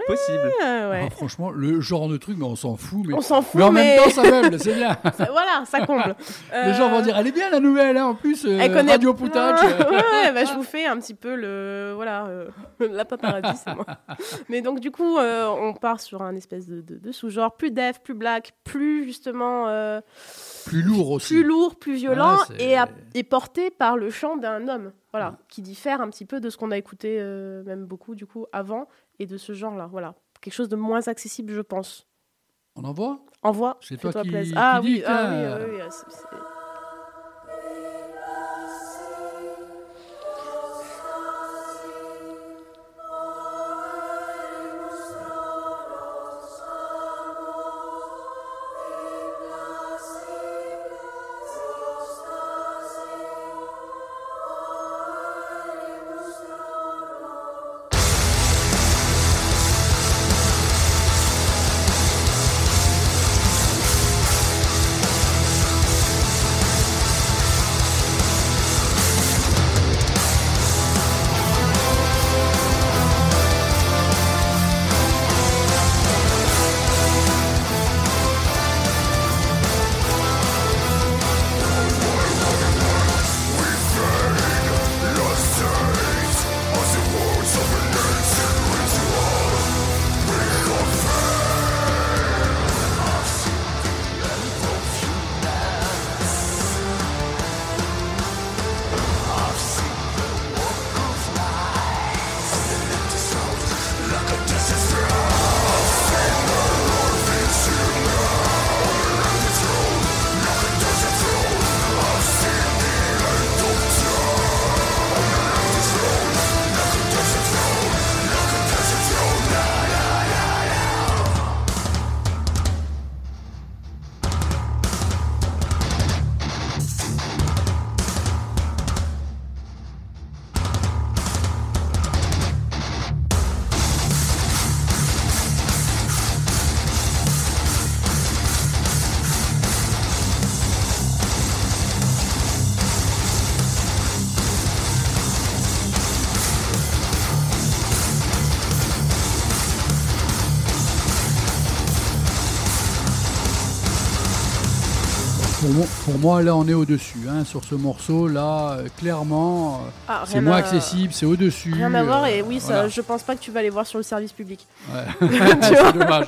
Possible. Ah, ouais. Ah, franchement, le genre de truc, mais on s'en fout. Mais, On s'en fout, mais en mais, même temps, ça meuble, c'est bien. ça- voilà, ça comble. Les gens vont Euh, dire, elle est bien la nouvelle, hein, en plus, euh, Elle connaît Radio Poutage. ouais, bah, je vous fais un petit peu le voilà euh, la paparazzi c'est moi. Mais donc du coup euh, on part sur un espèce de, de- de sous-genre plus def, plus black, plus justement euh, Plus lourd aussi. plus lourd, plus violent Ouais, c'est- et, à- et porté par le chant d'un homme. Voilà, qui diffère un petit peu de ce qu'on a écouté euh, même beaucoup du coup avant et de ce genre-là. Voilà, quelque chose de moins accessible je pense. On en voit Envoie. C'est toi fais-toi qui- qui Ah oui, ah oui, tiens. oui, oui, moi, pour moi, là, on est au-dessus. hein, sur ce morceau, là, euh, clairement, euh, Ah, c'est rien moins à- accessible, c'est au-dessus. Rien à voir euh, et oui, ça, voilà. je pense pas que tu vas aller voir sur le service public. Ouais. C'est dommage.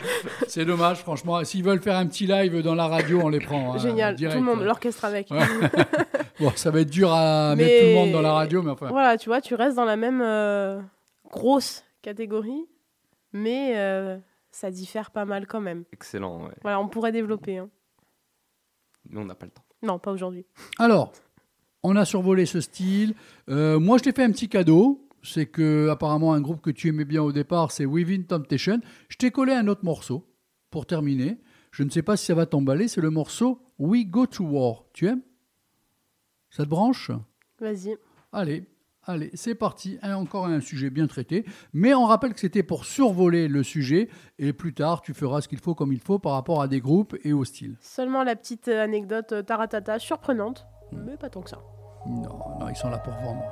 C'est dommage, franchement. S'ils veulent faire un petit live dans la radio, on les prend. hein, Génial, direct. tout le monde, l'orchestre avec. Ouais. Bon, ça va être dur à Mais- mettre tout le monde dans la radio, mais enfin. Voilà, tu vois, tu restes dans la même euh, grosse catégorie, mais euh, ça diffère pas mal quand même. Excellent, ouais. Voilà, on pourrait développer. hein. Mais on n'a pas le temps. Non, pas aujourd'hui. Alors, on a survolé ce style. Euh, moi, je t'ai fait un petit cadeau. c'est que apparemment un groupe que tu aimais bien au départ, c'est Within Temptation. Je t'ai collé un autre morceau pour terminer. Je ne sais pas si ça va t'emballer. C'est le morceau We Go to War. Tu aimes? Ça te branche? Vas-y. Allez, allez, c'est parti. Un- encore un sujet bien traité. Mais on rappelle que c'était pour survoler le sujet. Et plus tard, tu feras ce qu'il faut comme il faut par rapport à des groupes et au style. Seulement la petite euh, anecdote euh, taratata surprenante, Hmm. mais pas tant que ça. Non, non, ils sont là pour vendre.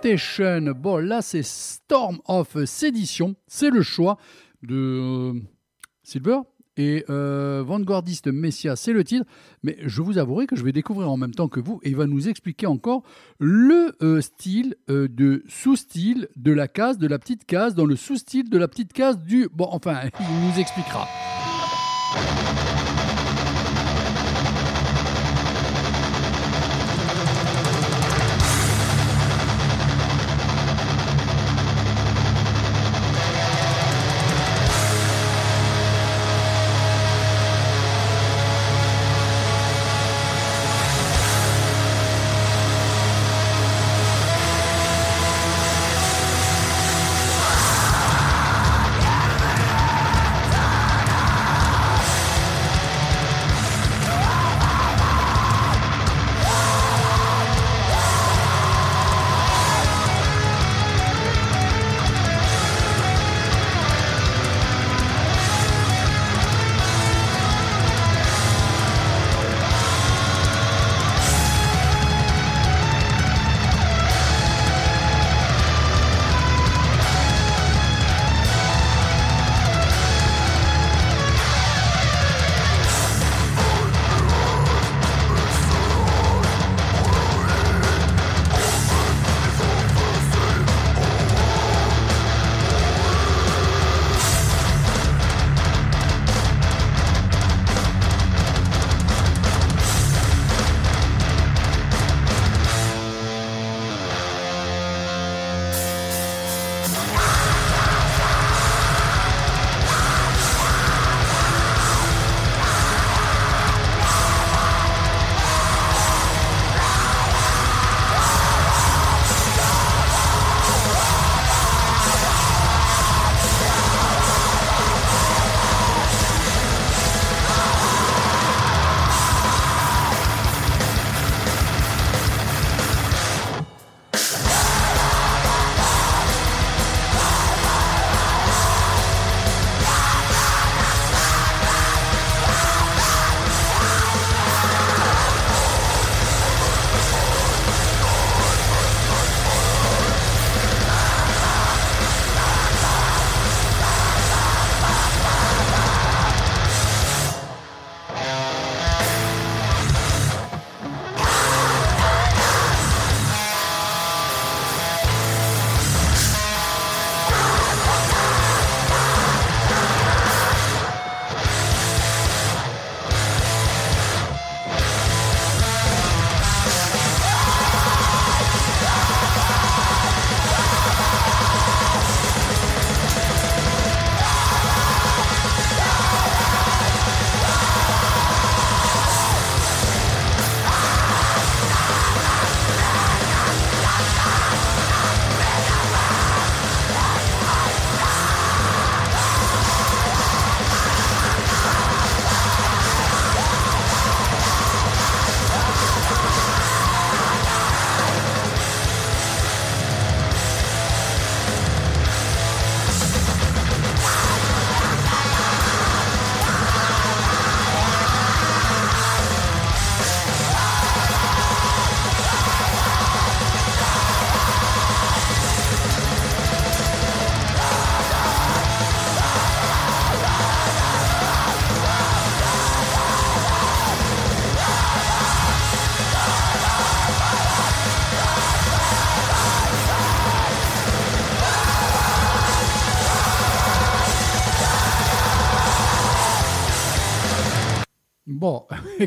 Temptation. Bon, là, c'est Storm of Sedition. C'est le choix de euh, Silver. Et euh, Vanguardiste Messia, c'est le titre. Mais je vous avouerai que je vais découvrir en même temps que vous. Et il va nous expliquer encore le euh, style de sous-style de la case, de la petite case, dans le sous-style de la petite case du. Bon, enfin, il nous expliquera.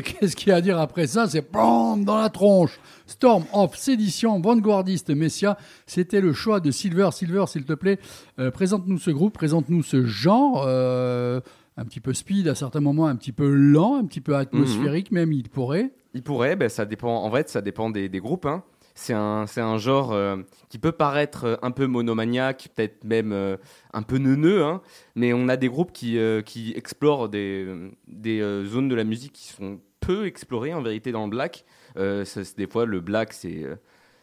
qu'est-ce qu'il y a à dire après ça? C'est BAM dans la tronche. Storm of Sédition, vanguardiste Messia. C'était le choix de Silver. Silver, s'il te plaît, euh, présente-nous ce groupe, présente-nous ce genre. euh, un petit peu speed à certains moments, un petit peu lent, un petit peu atmosphérique, même il pourrait? Il pourrait, ben, ça dépend. En fait, ça dépend des, des groupes. hein. C'est un, c'est un genre euh, qui peut paraître euh, un peu monomaniaque, peut-être même euh, un peu neuneux, hein. mais on a des groupes qui, euh, qui explorent des, des zones de la musique qui sont peu explorées en vérité dans le black. Ça, des fois, le black, c'est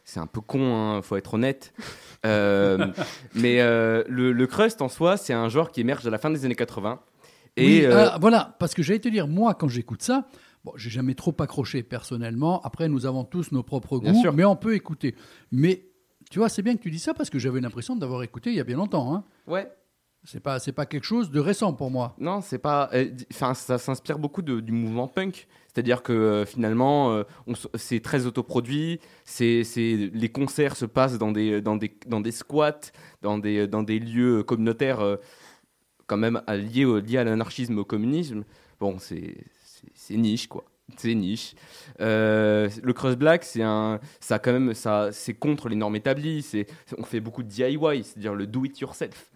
c'est un peu con, hein, faut être honnête. Euh, mais euh, le, le crust en soi, c'est un genre qui émerge à la fin des années 80. Et Oui, euh, voilà, parce que j'allais te dire, moi, quand j'écoute ça, bon, j'ai jamais trop accroché personnellement. Après, nous avons tous nos propres Bien goûts, sûr. mais on peut écouter. Mais tu vois, c'est bien que tu dis ça parce que j'avais l'impression d'avoir écouté il y a bien longtemps. Hein. ouais, C'est pas, c'est pas quelque chose de récent pour moi. Non, c'est pas. euh, ça s'inspire beaucoup de- du mouvement punk. C'est-à-dire que euh, finalement, euh, c'est très autoproduit. C'est, c'est- les concerts se passent dans des, dans des, dans des squats, dans des, dans des lieux communautaires euh, quand même à- lié, au- lié à l'anarchisme, au communisme, bon, c'est c'est- niche, quoi. C'est niche. Euh, le cross black, c'est un, ça quand même, ça, c'est contre les normes établies. C'est, on fait beaucoup de DIY, c'est-à-dire le do it yourself.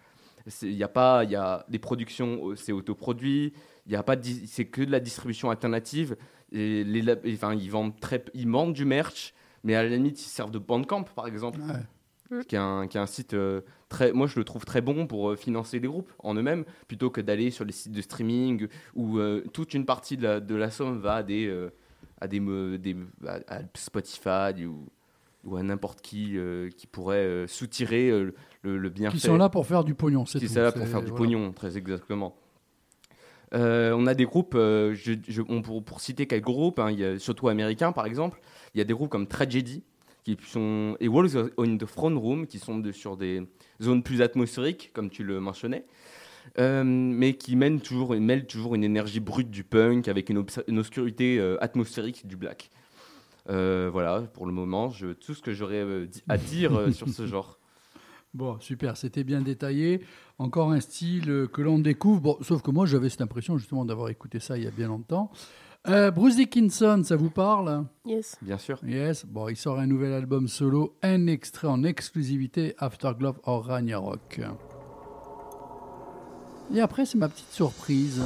Il y a pas, il y a des productions, euh, c'est autoproduit. Il y a pas, c'est que de la distribution alternative. Et les, enfin, ils vendent très, ils vendent du merch, mais à la limite, ils servent de Bandcamp, par exemple. Qui est un, qui est un site euh, très, moi je le trouve très bon pour euh, financer les groupes en eux-mêmes, plutôt que d'aller sur les sites de streaming où euh, toute une partie de la, de la somme va à des, euh, à des, me- des à, à Spotify ou, ou à n'importe qui euh, qui pourrait euh, soutirer euh, le, le bienfait. Qui sont là pour faire du pognon, c'est Qui sont là pour faire du voilà. pognon, très exactement. Euh, on a des groupes, euh, je, je- on- pour, pour citer quelques groupes, hein, il y a, surtout américains par exemple, il y a des groupes comme Tragedy qui sont, et Walls on the Throne Room qui sont sur des zones plus atmosphériques, comme tu le mentionnais, euh, mais qui mènent toujours, mêlent toujours une énergie brute du punk avec une, obs- une obscurité euh, atmosphérique du black. Euh, voilà, pour le moment, tout ce que j'aurais à dire sur ce genre. Bon, super, c'était bien détaillé. Encore un style que l'on découvre. Bon, sauf que moi, j'avais cette impression justement d'avoir écouté ça il y a bien longtemps. Euh, Bruce Dickinson, ça vous parle? Yes. Bien sûr. Yes. Bon, il sort un nouvel album solo, un extrait en exclusivité, Afterglow or Ragnarok. Et après, c'est ma petite surprise.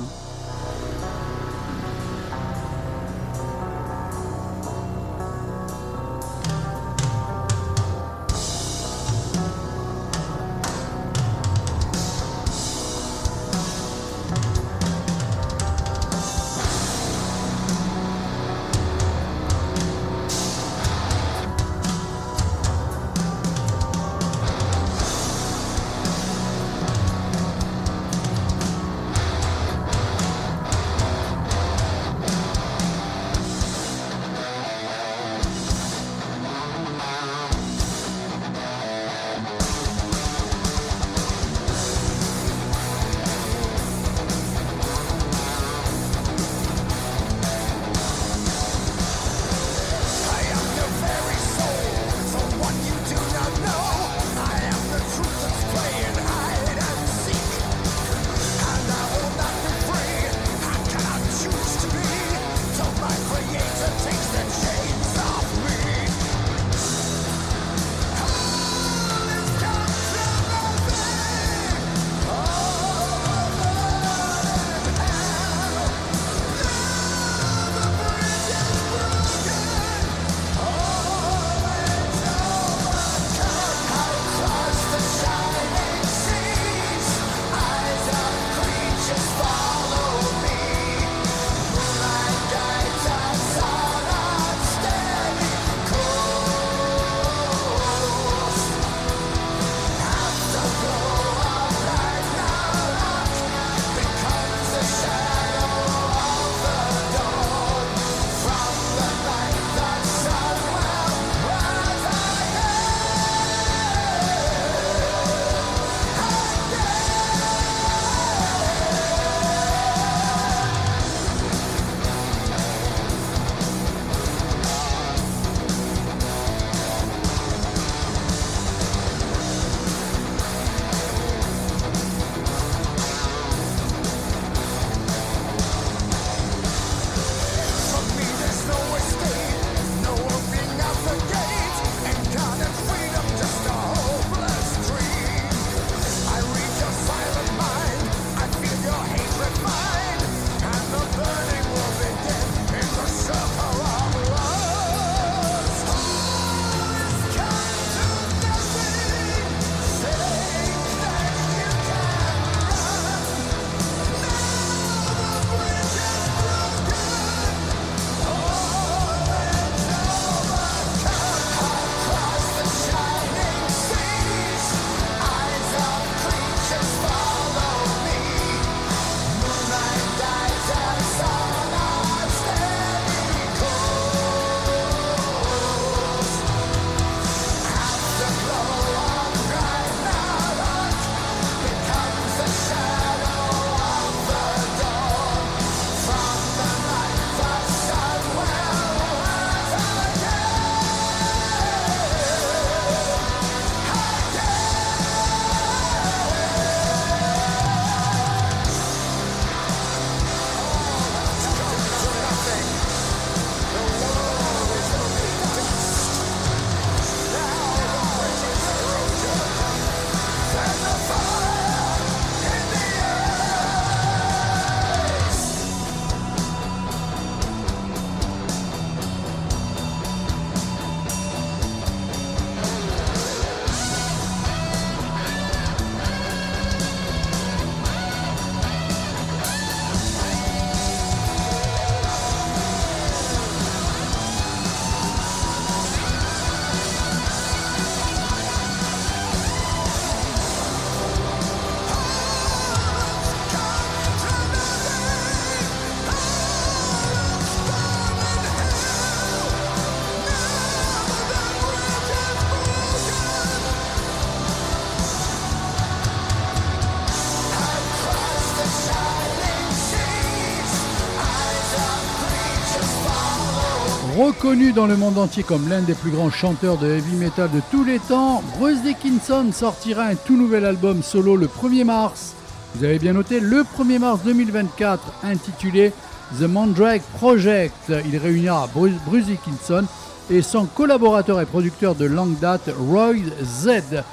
Reconnu dans le monde entier comme l'un des plus grands chanteurs de heavy metal de tous les temps, Bruce Dickinson sortira un tout nouvel album solo le 1er mars. Vous avez bien noté, le 1er mars 2024, intitulé The Mandrake Project. Il réunira Bruce, Bruce Dickinson et son collaborateur et producteur de longue date, Roy Z.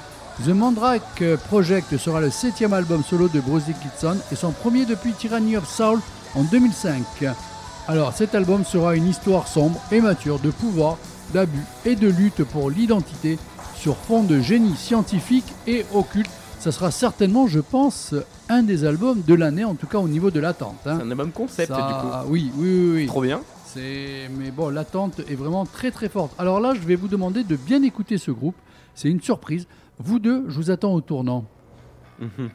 The Mandrake Project sera le septième album solo de Bruce Dickinson et son premier depuis Tyranny of Soul en 2005. Alors cet album sera une histoire sombre et mature de pouvoir, d'abus et de lutte pour l'identité sur fond de génie scientifique et occulte. Ça sera certainement, je pense, un des albums de l'année, en tout cas au niveau de l'attente. hein. C'est un album concept Ça- du coup. Oui, oui, oui. oui. Trop bien. C'est mais bon, l'attente est vraiment très très forte. Alors là, je vais vous demander de bien écouter ce groupe. C'est une surprise. Vous deux, je vous attends au tournant. Mhm.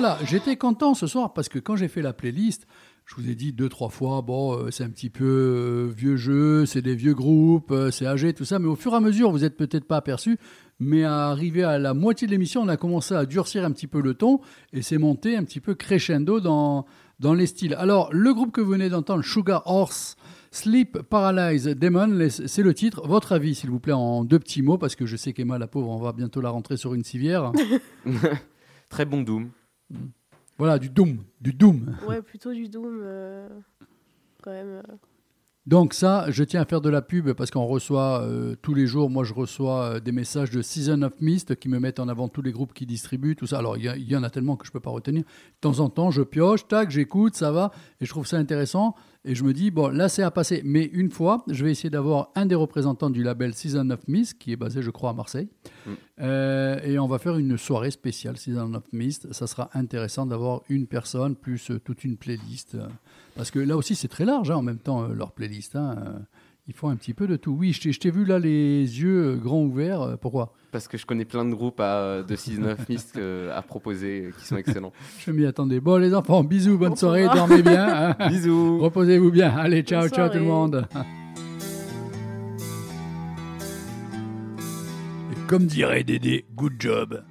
Voilà, j'étais content ce soir parce que quand j'ai fait la playlist, je vous ai dit deux, trois fois, bon, euh, c'est un petit peu euh, vieux jeu, c'est des vieux groupes, euh, c'est âgé, tout ça, mais au fur et à mesure, vous n'êtes peut-être pas aperçu, mais à arriver à la moitié de l'émission, on a commencé à durcir un petit peu le ton et c'est monté un petit peu crescendo dans, dans les styles. Alors, le groupe que vous venez d'entendre, Sugar Horse, Sleep Paralyze Demon, c'est le titre. Votre avis, s'il vous plaît, en deux petits mots, parce que je sais qu'Emma, la pauvre, on va bientôt la rentrer sur une civière. Très bon Doom. Voilà, du Doom, du Doom. Ouais, plutôt du Doom. euh, quand même. euh. Donc ça, je tiens à faire de la pub parce qu'on reçoit euh, tous les jours, moi je reçois euh, des messages de Season of Mist qui me mettent en avant tous les groupes qui distribuent, tout ça. Alors il y, y en a tellement que je peux pas retenir. De temps en temps, je pioche, tac, j'écoute, ça va, et je trouve ça intéressant. Et je me dis, bon, là c'est à passer. Mais une fois, je vais essayer d'avoir un des représentants du label Season of Mist, qui est basé, je crois, à Marseille. Mm. Euh, et on va faire une soirée spéciale Season of Mist. Ça sera intéressant d'avoir une personne plus euh, toute une playlist. parce que là aussi, c'est très large hein, en même temps, euh, leur playlist. hein, ils font un petit peu de tout. Oui, je t'ai- je t'ai vu là les yeux euh, grands ouverts. euh, pourquoi? Parce que je connais plein de groupes à- de 6-9 Mist euh, à proposer euh, qui sont excellents. Je m'y attendais. Bon, les enfants, bisous, bonne soirée, dormez bien. hein. Bisous Reposez-vous bien. Allez, ciao, Bonne ciao tout le monde. Et comme dirait Dédé, good job.